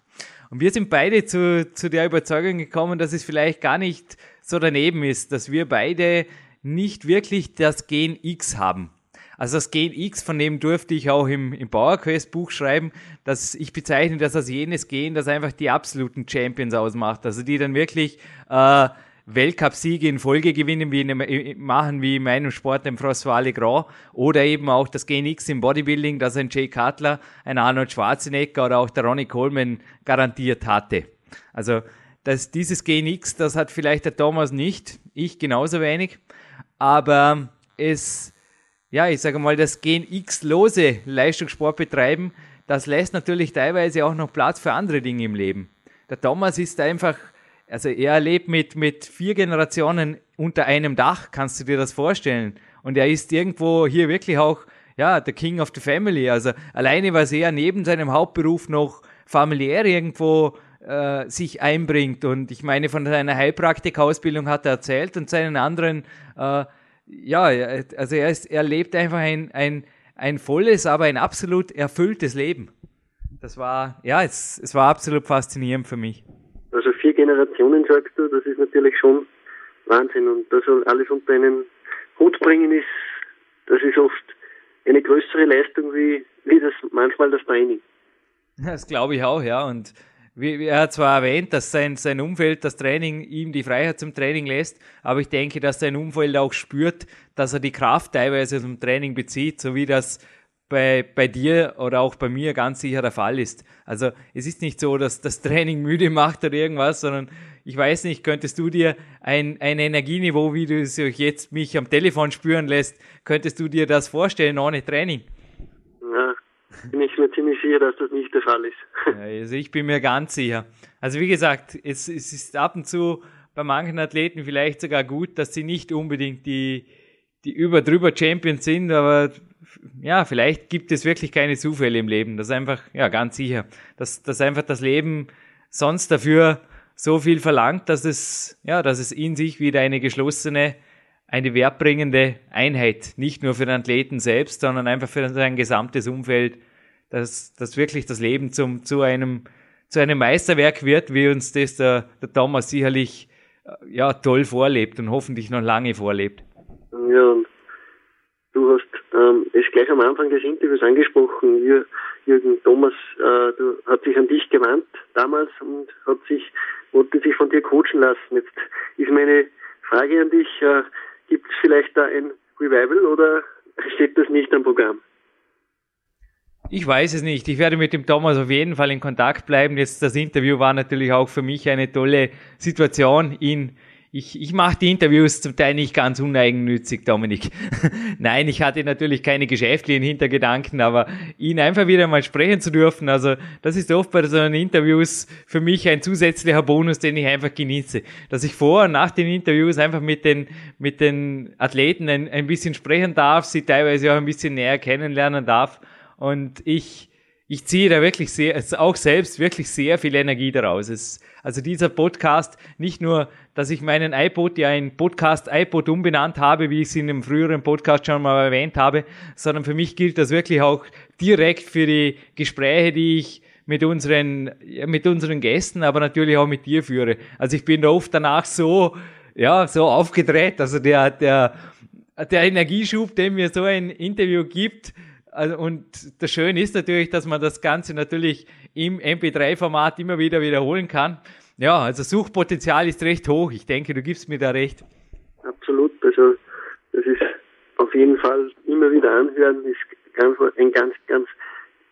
Und wir sind beide zu, zu der Überzeugung gekommen, dass es vielleicht gar nicht so daneben ist, dass wir beide nicht wirklich das Gen X haben. Also das Gen X, von dem durfte ich auch im, im PowerQuest Buch schreiben, dass ich bezeichne das als jenes Gen, das einfach die absoluten Champions ausmacht. Also die dann wirklich äh, Weltcupsiege in Folge gewinnen, wie in, machen wie in meinem Sport im François Legrand oder eben auch das GNX im Bodybuilding, das ein Jay Cutler, ein Arnold Schwarzenegger oder auch der Ronnie Coleman garantiert hatte. Also das, dieses GNX, das hat vielleicht der Thomas nicht, ich genauso wenig, aber es, ja, ich sage mal, das GNX-lose Leistungssport betreiben, das lässt natürlich teilweise auch noch Platz für andere Dinge im Leben. Der Thomas ist einfach also er lebt mit, mit vier Generationen unter einem Dach, kannst du dir das vorstellen? Und er ist irgendwo hier wirklich auch, ja, der King of the Family. Also alleine, was er neben seinem Hauptberuf noch familiär irgendwo äh, sich einbringt. Und ich meine, von seiner Heilpraktikausbildung hat er erzählt und seinen anderen, äh, ja, also er, ist, er lebt einfach ein, ein, ein volles, aber ein absolut erfülltes Leben. Das war, ja, es, es war absolut faszinierend für mich. Also vier Generationen, sagst du, das ist natürlich schon Wahnsinn. Und das alles unter einen Hut bringen ist, das ist oft eine größere Leistung wie, wie das manchmal das Training. Das glaube ich auch, ja. Und er hat zwar erwähnt, dass sein, sein Umfeld, das Training, ihm die Freiheit zum Training lässt, aber ich denke, dass sein Umfeld auch spürt, dass er die Kraft teilweise zum Training bezieht, so wie das bei, bei dir oder auch bei mir ganz sicher der Fall ist. Also es ist nicht so, dass das Training *laughs* müde macht oder irgendwas, sondern ich weiß nicht, könntest du dir ein, ein Energieniveau, wie du es jetzt mich am Telefon spüren lässt, könntest du dir das vorstellen ohne Training? Bin ich mir ziemlich sicher, dass das nicht der Fall ist. also ich bin mir ganz sicher. Also wie gesagt, es, es ist ab und zu bei manchen Athleten vielleicht sogar gut, dass sie nicht unbedingt die, die über drüber Champions sind, aber ja, vielleicht gibt es wirklich keine Zufälle im Leben. Das ist einfach, ja, ganz sicher, dass, dass einfach das Leben sonst dafür so viel verlangt, dass es, ja, dass es in sich wieder eine geschlossene, eine wertbringende Einheit, nicht nur für den Athleten selbst, sondern einfach für sein gesamtes Umfeld, dass, dass wirklich das Leben zum, zu einem, zu einem Meisterwerk wird, wie uns das der, der Thomas sicherlich, äh, ja, toll vorlebt und hoffentlich noch lange vorlebt. Ja, und du hast ähm, es gleich am Anfang des Interviews angesprochen. Jür, Jürgen Thomas äh, du, hat sich an dich gewandt damals und hat sich, wollte sich von dir coachen lassen. Jetzt ist meine Frage an dich, äh, gibt es vielleicht da ein Revival oder steht das nicht am Programm? Ich weiß es nicht. Ich werde mit dem Thomas auf jeden Fall in Kontakt bleiben. Jetzt das Interview war natürlich auch für mich eine tolle Situation, ihn ich, ich mache die Interviews zum Teil nicht ganz uneigennützig, Dominik. *laughs* Nein, ich hatte natürlich keine geschäftlichen Hintergedanken, aber ihn einfach wieder mal sprechen zu dürfen, also das ist oft bei so einen Interviews für mich ein zusätzlicher Bonus, den ich einfach genieße. Dass ich vor und nach den Interviews einfach mit den, mit den Athleten ein, ein bisschen sprechen darf, sie teilweise auch ein bisschen näher kennenlernen darf und ich ich ziehe da wirklich sehr, auch selbst wirklich sehr viel Energie daraus. Es, also dieser Podcast, nicht nur, dass ich meinen iPod ja in Podcast iPod umbenannt habe, wie ich es in einem früheren Podcast schon mal erwähnt habe, sondern für mich gilt das wirklich auch direkt für die Gespräche, die ich mit unseren, mit unseren Gästen, aber natürlich auch mit dir führe. Also ich bin da oft danach so, ja, so aufgedreht. Also der, der, der Energieschub, den mir so ein Interview gibt, also, und das Schöne ist natürlich, dass man das Ganze natürlich im MP3-Format immer wieder wiederholen kann. Ja, also Suchpotenzial ist recht hoch. Ich denke, du gibst mir da recht. Absolut. Also das ist auf jeden Fall immer wieder anhören, ist ganz, ein ganz, ganz,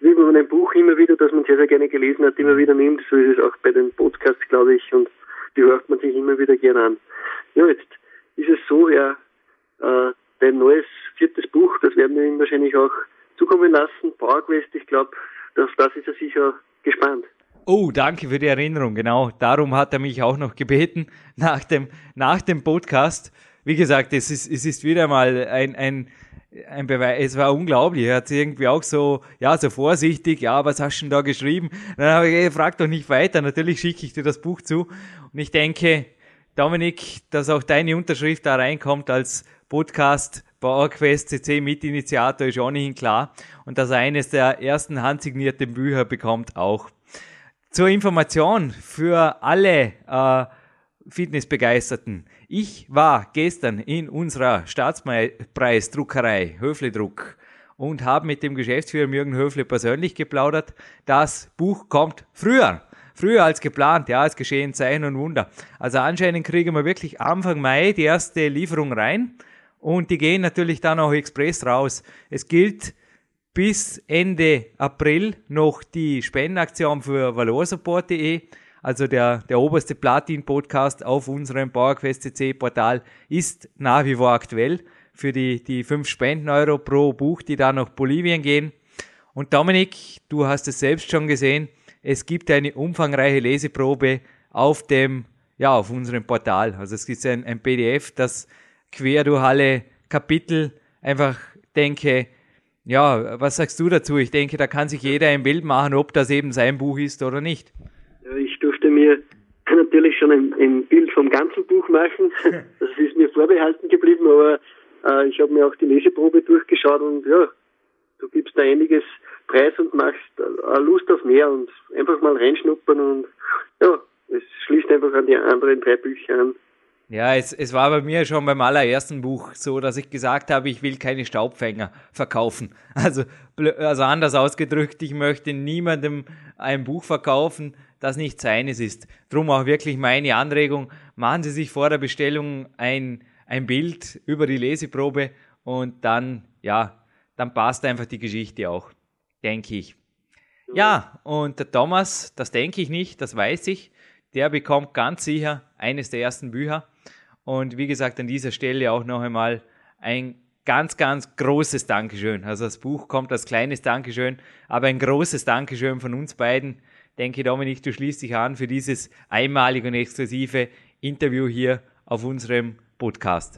wie man ein Buch immer wieder, das man sehr, sehr gerne gelesen hat, immer wieder nimmt. So ist es auch bei den Podcasts, glaube ich, und die hört man sich immer wieder gerne an. Ja, jetzt ist es so, ja, äh, dein neues viertes Buch, das werden wir ihm wahrscheinlich auch zukommen lassen. PowerQuest, ich glaube, auf das ist er sicher gespannt. Oh, danke für die Erinnerung. Genau, darum hat er mich auch noch gebeten *laughs* nach dem, nach dem Podcast. Wie gesagt, es ist, es ist wieder mal ein, ein, ein Beweis. Es war unglaublich. Er hat irgendwie auch so, ja, so vorsichtig, ja, was hast du denn da geschrieben? Dann habe ich gefragt, doch nicht weiter. Natürlich schicke ich dir das Buch zu. Und ich denke, Dominik, dass auch deine Unterschrift da reinkommt als Podcast PowerQuest CC Mitinitiator ist ohnehin klar. Und dass er eines der ersten handsignierten Bücher bekommt auch. Zur Information für alle äh, Fitnessbegeisterten. Ich war gestern in unserer Staatspreisdruckerei Höfle Druck und habe mit dem Geschäftsführer Jürgen Höfle persönlich geplaudert. Das Buch kommt früher. Früher als geplant, ja, es geschehen Zeichen und Wunder. Also anscheinend kriegen wir wirklich Anfang Mai die erste Lieferung rein und die gehen natürlich dann auch express raus. Es gilt bis Ende April noch die Spendenaktion für valorsupport.de. Also der, der oberste Platin-Podcast auf unserem PowerQuest CC Portal ist nach wie vor aktuell für die, die 5 Spenden-Euro pro Buch, die da nach Bolivien gehen. Und Dominik, du hast es selbst schon gesehen, es gibt eine umfangreiche Leseprobe auf dem, ja, auf unserem Portal. Also es gibt ein, ein PDF, das quer durch alle Kapitel einfach denke, ja, was sagst du dazu? Ich denke, da kann sich jeder ein Bild machen, ob das eben sein Buch ist oder nicht. Ja, ich durfte mir *clears throat* natürlich schon ein, ein Bild vom ganzen Buch machen. *laughs* Das ist mir vorbehalten geblieben, aber äh, ich habe mir auch die Leseprobe durchgeschaut und ja, du gibst da einiges preis und machst äh, Lust auf mehr und einfach mal reinschnuppern und ja, es schließt einfach an die anderen drei Bücher an. Ja, es, es war bei mir schon beim allerersten Buch so, dass ich gesagt habe, ich will keine Staubfänger verkaufen. *laughs* Also, also anders ausgedrückt, ich möchte niemandem ein Buch verkaufen, das nicht seines ist. Drum auch wirklich meine Anregung, machen Sie sich vor der Bestellung ein, ein Bild über die Leseprobe und dann, ja, dann passt einfach die Geschichte auch, denke ich. Ja, und der Thomas, das denke ich nicht, das weiß ich, der bekommt ganz sicher eines der ersten Bücher. Und wie gesagt, an dieser Stelle auch noch einmal ein ganz, ganz großes Dankeschön. Also das Buch kommt als kleines Dankeschön, aber ein großes Dankeschön von uns beiden. Denke, Dominik, du schließt dich an für dieses einmalige und exklusive Interview hier auf unserem Podcast.